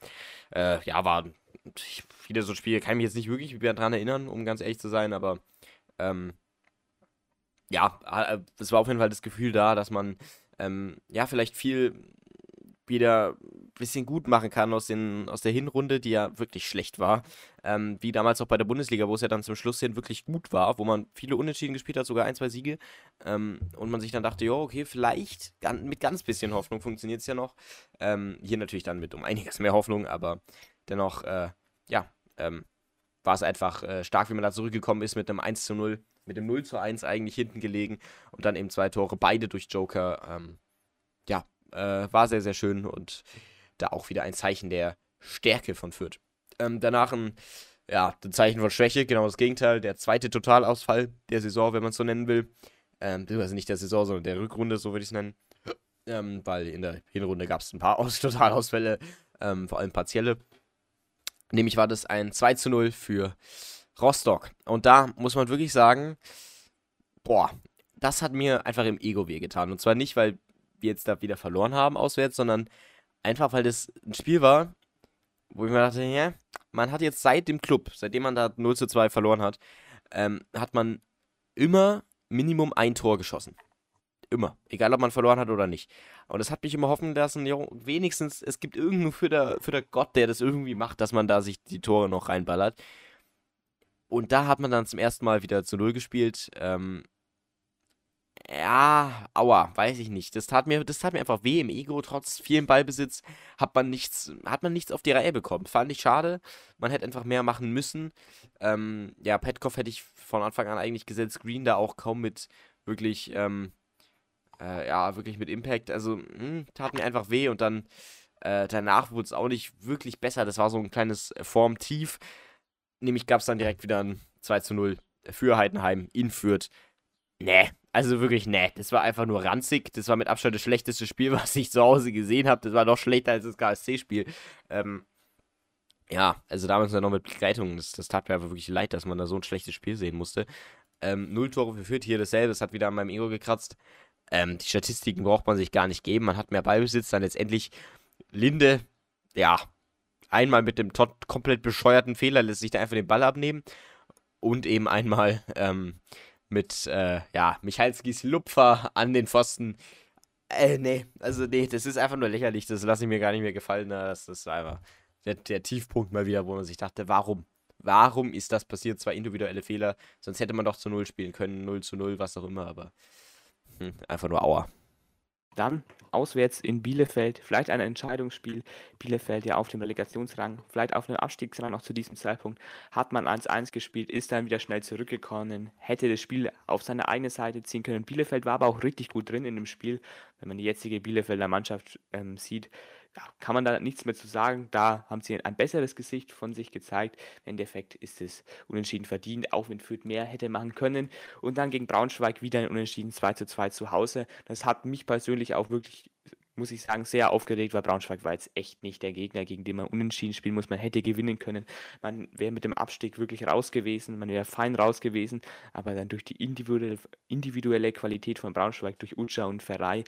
Äh, ja, war viele so Spiele, kann ich mich jetzt nicht wirklich dran erinnern, um ganz ehrlich zu sein, aber ähm, ja, äh, es war auf jeden Fall das Gefühl da, dass man ähm, ja vielleicht viel wieder ein bisschen gut machen kann aus, den, aus der Hinrunde, die ja wirklich schlecht war. Ähm, wie damals auch bei der Bundesliga, wo es ja dann zum Schluss hin wirklich gut war, wo man viele Unentschieden gespielt hat, sogar ein, zwei Siege. Ähm, und man sich dann dachte, ja, okay, vielleicht mit ganz bisschen Hoffnung funktioniert es ja noch. Ähm, hier natürlich dann mit um einiges mehr Hoffnung, aber dennoch, äh, ja, ähm, war es einfach äh, stark, wie man da zurückgekommen ist mit einem 1 zu 0, mit dem 0 zu 1 eigentlich hinten gelegen und dann eben zwei Tore, beide durch Joker. Ähm, ja, äh, war sehr, sehr schön und da auch wieder ein Zeichen der Stärke von Fürth. Ähm, danach ein, ja, ein Zeichen von Schwäche, genau das Gegenteil. Der zweite Totalausfall der Saison, wenn man es so nennen will. Ähm, also nicht der Saison, sondern der Rückrunde, so würde ich es nennen. Ähm, weil in der Hinrunde gab es ein paar Aus Totalausfälle, ähm, vor allem partielle. Nämlich war das ein 2 zu 0 für Rostock. Und da muss man wirklich sagen, boah, das hat mir einfach im Ego wehgetan. Und zwar nicht, weil wir jetzt da wieder verloren haben auswärts, sondern einfach, weil das ein Spiel war, wo ich mir dachte, ja, man hat jetzt seit dem Club, seitdem man da 0 zu 2 verloren hat, ähm, hat man immer Minimum ein Tor geschossen. Immer. Egal, ob man verloren hat oder nicht. Und das hat mich immer hoffen lassen, ja, wenigstens, es gibt irgendeinen für der, für der Gott, der das irgendwie macht, dass man da sich die Tore noch reinballert. Und da hat man dann zum ersten Mal wieder zu Null gespielt. Ähm, ja, aua, weiß ich nicht. Das tat mir, das tat mir einfach weh im Ego. Trotz vielen Ballbesitz hat man nichts, hat man nichts auf die Reihe bekommen. Fand ich schade. Man hätte einfach mehr machen müssen. Ähm, ja, Petkoff hätte ich von Anfang an eigentlich gesetzt. Green da auch kaum mit wirklich, ähm, äh, ja, wirklich mit Impact. Also, mh, hm, tat mir einfach weh und dann äh, danach wurde es auch nicht wirklich besser. Das war so ein kleines Formtief. Nämlich gab es dann direkt wieder ein 2 zu 0 für Heidenheim in Fürth. Nee, also wirklich, nee, das war einfach nur ranzig. Das war mit Abstand das schlechteste Spiel, was ich zu Hause gesehen habe. Das war noch schlechter als das KSC-Spiel. Ähm, ja, also damals noch mit Begleitung. Das, das tat mir einfach wirklich leid, dass man da so ein schlechtes Spiel sehen musste. Ähm, null Tore für Fürth, hier dasselbe. Das hat wieder an meinem Ego gekratzt. Ähm, die Statistiken braucht man sich gar nicht geben. Man hat mehr Ballbesitz. Dann letztendlich Linde, ja, einmal mit dem komplett bescheuerten Fehler lässt sich da einfach den Ball abnehmen. Und eben einmal ähm, mit, äh, ja, Michalskis Lupfer an den Pfosten. Äh, nee, also nee, das ist einfach nur lächerlich. Das lasse ich mir gar nicht mehr gefallen. Das, war einfach der, der Tiefpunkt mal wieder, wo man sich dachte, warum? Warum ist das passiert? Zwei individuelle Fehler. Sonst hätte man doch zu Null spielen können. 0 zu 0, was auch immer. Aber hm, einfach nur Aua. Dann auswärts in Bielefeld, vielleicht ein Entscheidungsspiel. Bielefeld ja auf dem Relegationsrang, vielleicht auf dem Abstiegsrang noch zu diesem Zeitpunkt. Hat man 1-1 gespielt, ist dann wieder schnell zurückgekommen, hätte das Spiel auf seine eigene Seite ziehen können. Bielefeld war aber auch richtig gut drin in dem Spiel, wenn man die jetzige Bielefelder Mannschaft ähm, sieht ja, kann man da nichts mehr zu sagen. Da haben sie ein besseres Gesicht von sich gezeigt. Im Endeffekt ist es unentschieden verdient, auch wenn Fürth mehr hätte machen können. Und dann gegen Braunschweig wieder ein Unentschieden 2 zu 2 zu Hause. Das hat mich persönlich auch wirklich muss ich sagen, sehr aufgeregt, weil Braunschweig war jetzt echt nicht der Gegner, gegen den man unentschieden spielen muss. Man hätte gewinnen können. Man wäre mit dem Abstieg wirklich raus gewesen. Man wäre fein raus gewesen. Aber dann durch die individuelle, Qualität von Braunschweig, durch Utscha und Ferrei,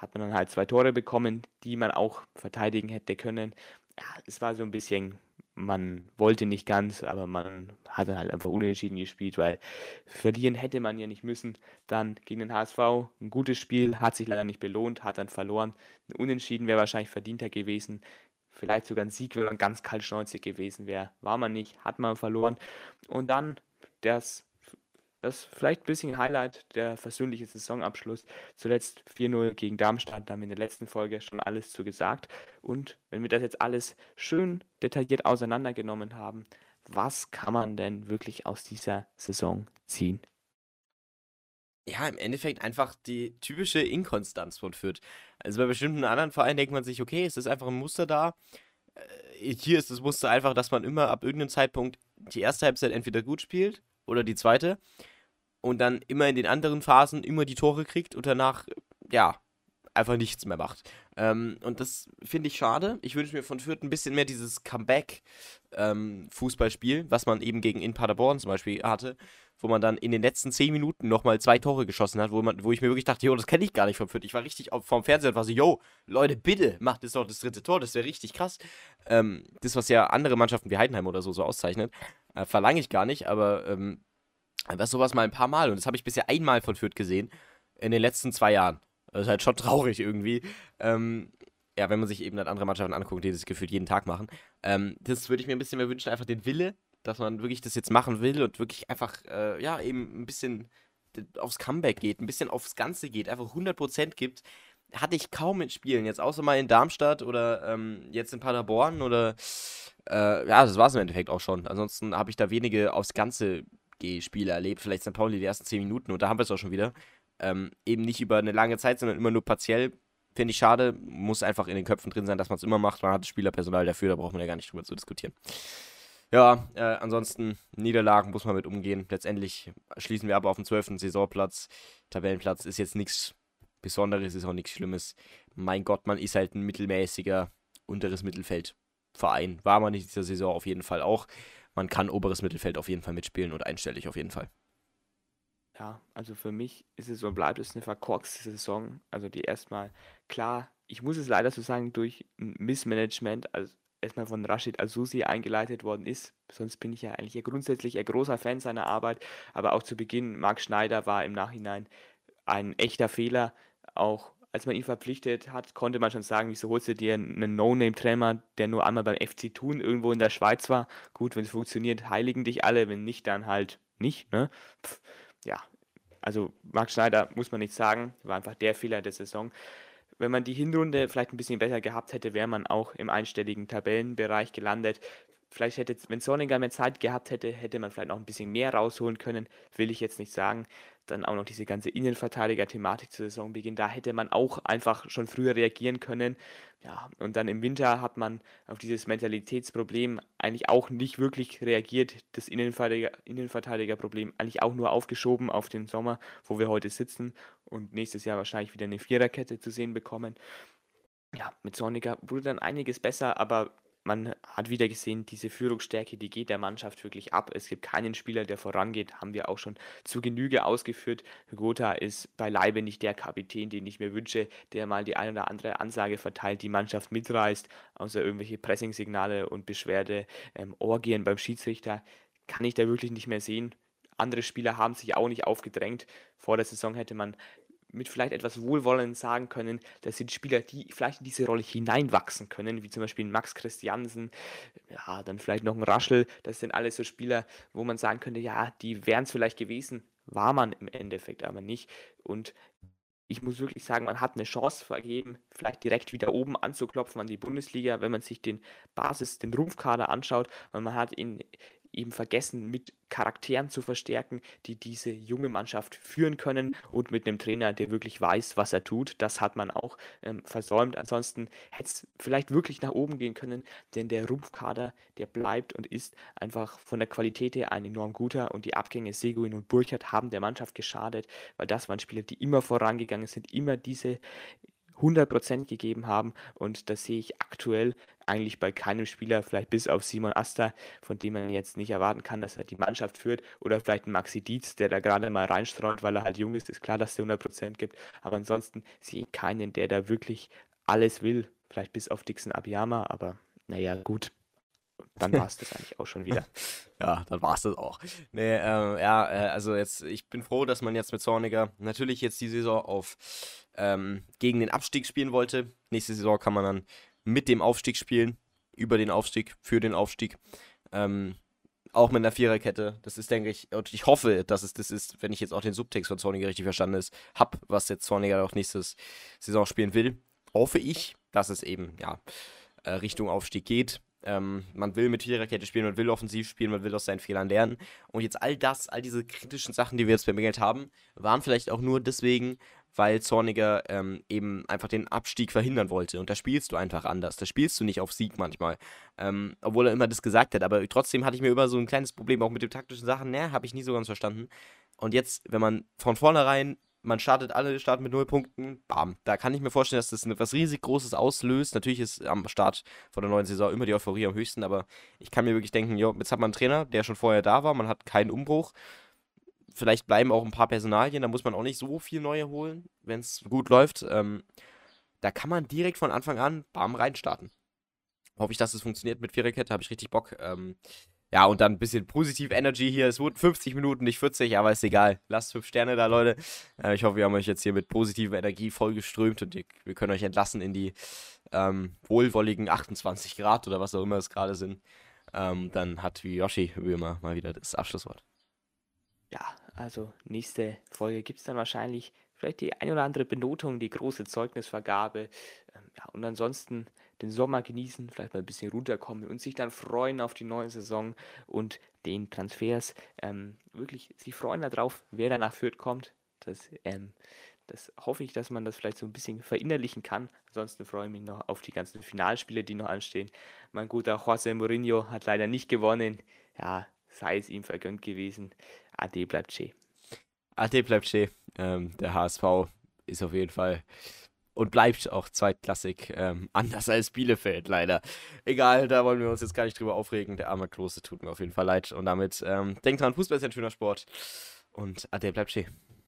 hat man dann halt zwei Tore bekommen, die man auch verteidigen hätte können. Ja, es war so ein bisschen, man wollte nicht ganz, aber man hat dann halt einfach unentschieden gespielt, weil verlieren hätte man ja nicht müssen. Dann gegen den HSV ein gutes Spiel, hat sich leider nicht belohnt, hat dann verloren. Ein Unentschieden wäre wahrscheinlich verdienter gewesen. Vielleicht sogar ein Sieg, wenn man ganz kaltschnäuzig gewesen wäre. War man nicht, hat man verloren. Und dann das das vielleicht ein bisschen Highlight, der versöhnliche Saisonabschluss. Zuletzt 4-0 gegen Darmstadt, da haben wir in der letzten Folge schon alles zu gesagt. Und wenn wir das jetzt alles schön detailliert auseinandergenommen haben, was kann man denn wirklich aus dieser Saison ziehen? Ja, im Endeffekt einfach die typische Inkonstanz von Fürth. Also bei bestimmten anderen Vereinen denkt man sich, okay, es ist einfach ein Muster da. Äh, hier ist das Muster einfach, dass man immer ab irgendeinem Zeitpunkt die erste Halbzeit entweder gut spielt oder die zweite und dann immer in den anderen Phasen immer die Tore kriegt und danach, ja, einfach nichts mehr macht. Ähm, und das finde ich schade. Ich wünsche mir von Fürth ein bisschen mehr dieses Comeback-Fußballspiel, ähm, was man eben gegen in Paderborn zum Beispiel hatte, wo man dann in den letzten zehn Minuten nochmal zwei Tore geschossen hat, wo, man, wo ich mir wirklich dachte, jo, das kenne ich gar nicht von Fürth. Ich war richtig vorm Fernseher und war so, yo, Leute, bitte, macht jetzt noch das dritte Tor, das wäre richtig krass. Ähm, das, was ja andere Mannschaften wie Heidenheim oder so so auszeichnet, äh, verlange ich gar nicht, aber einfach sowas mal ein paar Mal und das habe ich bisher einmal von Fürth gesehen in den letzten zwei Jahren. Das ist halt schon traurig irgendwie. Ähm, ja, wenn man sich eben dann andere Mannschaften anguckt, die das gefühlt jeden Tag machen. Ähm, das würde ich mir ein bisschen mehr wünschen, einfach den Wille, dass man wirklich das jetzt machen will und wirklich einfach, äh, ja, eben ein bisschen aufs Comeback geht, ein bisschen aufs Ganze geht, einfach 100% gibt. Hatte ich kaum in Spielen, jetzt außer mal in Darmstadt oder ähm, jetzt in Paderborn oder, äh, ja, das war es im Endeffekt auch schon. Ansonsten habe ich da wenige aufs Ganze Spiele erlebt, vielleicht St. Pauli die ersten 10 Minuten und da haben wir es auch schon wieder. Ähm, eben nicht über eine lange Zeit, sondern immer nur partiell. Finde ich schade. Muss einfach in den Köpfen drin sein, dass man es immer macht. Man hat das Spielerpersonal dafür, da braucht man ja gar nicht drüber zu diskutieren. Ja, äh, ansonsten Niederlagen muss man mit umgehen. Letztendlich schließen wir aber auf dem 12. Saisonplatz. Tabellenplatz ist jetzt nichts Besonderes, ist auch nichts Schlimmes. Mein Gott, man ist halt ein mittelmäßiger unteres Mittelfeldverein. War man in dieser Saison auf jeden Fall auch. Man kann oberes Mittelfeld auf jeden Fall mitspielen und einstellig auf jeden Fall. Ja, also für mich ist es und bleibt es eine verkorkste Saison. Also die erstmal, klar, ich muss es leider so sagen, durch Missmanagement, also erstmal von Rashid Azusi eingeleitet worden ist. Sonst bin ich ja eigentlich grundsätzlich ein großer Fan seiner Arbeit. Aber auch zu Beginn, Marc Schneider war im Nachhinein ein echter Fehler. Auch als man ihn verpflichtet hat, konnte man schon sagen, wieso holst du dir einen No-Name-Trainer, der nur einmal beim FC Thun irgendwo in der Schweiz war. Gut, wenn es funktioniert, heiligen dich alle, wenn nicht, dann halt nicht. Ne? Pff, ja, also Marc Schneider muss man nicht sagen, war einfach der Fehler der Saison. Wenn man die Hinrunde vielleicht ein bisschen besser gehabt hätte, wäre man auch im einstelligen Tabellenbereich gelandet. Vielleicht hätte, wenn Sonniger mehr Zeit gehabt hätte, hätte man vielleicht noch ein bisschen mehr rausholen können, will ich jetzt nicht sagen dann auch noch diese ganze Innenverteidiger-Thematik zu Saisonbeginn. Da hätte man auch einfach schon früher reagieren können. Ja, und dann im Winter hat man auf dieses Mentalitätsproblem eigentlich auch nicht wirklich reagiert. Das Innenverteidiger, Innenverteidigerproblem eigentlich auch nur aufgeschoben auf den Sommer, wo wir heute sitzen und nächstes Jahr wahrscheinlich wieder eine Viererkette zu sehen bekommen. Ja, mit Sonniger wurde dann einiges besser, aber man hat wieder gesehen, diese Führungsstärke, die geht der Mannschaft wirklich ab. Es gibt keinen Spieler, der vorangeht, haben wir auch schon zu Genüge ausgeführt. Gotha ist beileibe nicht der Kapitän, den ich mir wünsche, der mal die eine oder andere Ansage verteilt, die Mannschaft mitreißt, außer irgendwelche Pressingsignale und Beschwerde, ähm, Orgien beim Schiedsrichter, kann ich da wirklich nicht mehr sehen. Andere Spieler haben sich auch nicht aufgedrängt. Vor der Saison hätte man mit vielleicht etwas Wohlwollen sagen können, das sind Spieler, die vielleicht in diese Rolle hineinwachsen können, wie zum Beispiel Max Christiansen, ja, dann vielleicht noch ein Raschel. Das sind alles so Spieler, wo man sagen könnte, ja, die wären es vielleicht gewesen, war man im Endeffekt aber nicht. Und ich muss wirklich sagen, man hat eine Chance vergeben, vielleicht direkt wieder oben anzuklopfen an die Bundesliga, wenn man sich den Basis, den Rumpfkader anschaut, weil man hat in eben vergessen, mit Charakteren zu verstärken, die diese junge Mannschaft führen können und mit einem Trainer, der wirklich weiß, was er tut. Das hat man auch ähm, versäumt. Ansonsten hätte es vielleicht wirklich nach oben gehen können, denn der Rumpfkader, der bleibt und ist einfach von der Qualität her ein enorm guter und die Abgänge Seguin und Burchard haben der Mannschaft geschadet, weil das waren Spieler, die immer vorangegangen sind, immer diese 100% gegeben haben. Und das sehe ich aktuell eigentlich bei keinem Spieler, vielleicht bis auf Simon Asta, von dem man jetzt nicht erwarten kann, dass er die Mannschaft führt. Oder vielleicht Maxi Dietz, der da gerade mal reinstreut, weil er halt jung ist, ist klar, dass er 100% gibt, aber ansonsten sehe ich keinen, der da wirklich alles will, vielleicht bis auf Dixon Abiyama, aber naja, gut, dann war es das eigentlich auch schon wieder. ja, dann war es das auch. Nee, ähm, ja, äh, also jetzt, ich bin froh, dass man jetzt mit Zorniger natürlich jetzt die Saison auf ähm, gegen den Abstieg spielen wollte. Nächste Saison kann man dann mit dem Aufstieg spielen, über den Aufstieg, für den Aufstieg. Ähm, Auch mit einer Viererkette. Das ist, denke ich, und ich hoffe, dass es das ist, wenn ich jetzt auch den Subtext von Zorniger richtig verstanden ist, hab, was jetzt Zorniger auch nächstes Saison spielen will. Hoffe ich, dass es eben, ja, äh, Richtung Aufstieg geht. Ähm, man will mit Viererkette spielen, man will offensiv spielen, man will aus seinen Fehlern lernen. Und jetzt all das, all diese kritischen Sachen, die wir jetzt bemängelt haben, waren vielleicht auch nur deswegen, weil Zorniger ähm, eben einfach den Abstieg verhindern wollte. Und da spielst du einfach anders. Da spielst du nicht auf Sieg manchmal. Ähm, obwohl er immer das gesagt hat. Aber trotzdem hatte ich mir immer so ein kleines Problem auch mit den taktischen Sachen. Ne, habe ich nie so ganz verstanden. Und jetzt, wenn man von vornherein man startet alle, starten mit null Punkten, bam. Da kann ich mir vorstellen, dass das etwas riesig Großes auslöst. Natürlich ist am Start von der neuen Saison immer die Euphorie am höchsten, aber ich kann mir wirklich denken, jo, jetzt hat man einen Trainer, der schon vorher da war, man hat keinen Umbruch. Vielleicht bleiben auch ein paar Personalien, da muss man auch nicht so viel neue holen, wenn es gut läuft. Ähm, da kann man direkt von Anfang an, bam, reinstarten. Hoffe ich, dass es funktioniert mit Viererkette, habe ich richtig Bock. Ähm, ja, und dann ein bisschen positiv Energy hier. Es wurden 50 Minuten, nicht 40, aber ist egal. Lasst 5 Sterne da, Leute. Äh, ich hoffe, wir haben euch jetzt hier mit positiver Energie vollgeströmt und wir können euch entlassen in die ähm, wohlwolligen 28 Grad oder was auch immer es gerade sind. Ähm, dann hat Yoshi wie immer mal wieder das Abschlusswort. Ja, also nächste Folge gibt es dann wahrscheinlich vielleicht die ein oder andere Benotung, die große Zeugnisvergabe. Ähm, ja, und ansonsten den Sommer genießen, vielleicht mal ein bisschen runterkommen und sich dann freuen auf die neue Saison und den Transfers. Ähm, wirklich sich freuen darauf, wer danach Fürth kommt. Das, ähm, das hoffe ich, dass man das vielleicht so ein bisschen verinnerlichen kann. Ansonsten freue ich mich noch auf die ganzen Finalspiele, die noch anstehen. Mein guter José Mourinho hat leider nicht gewonnen. Ja, sei es ihm vergönnt gewesen. Ade bleibt schön. Ade bleibt schön. Ähm, der HSV ist auf jeden Fall und bleibt auch zweitklassig, ähm, anders als Bielefeld leider. Egal, da wollen wir uns jetzt gar nicht drüber aufregen. Der arme Klose tut mir auf jeden Fall leid. Und damit ähm, denkt dran, Fußball ist ein schöner Sport. Und Ade, bleibt schön.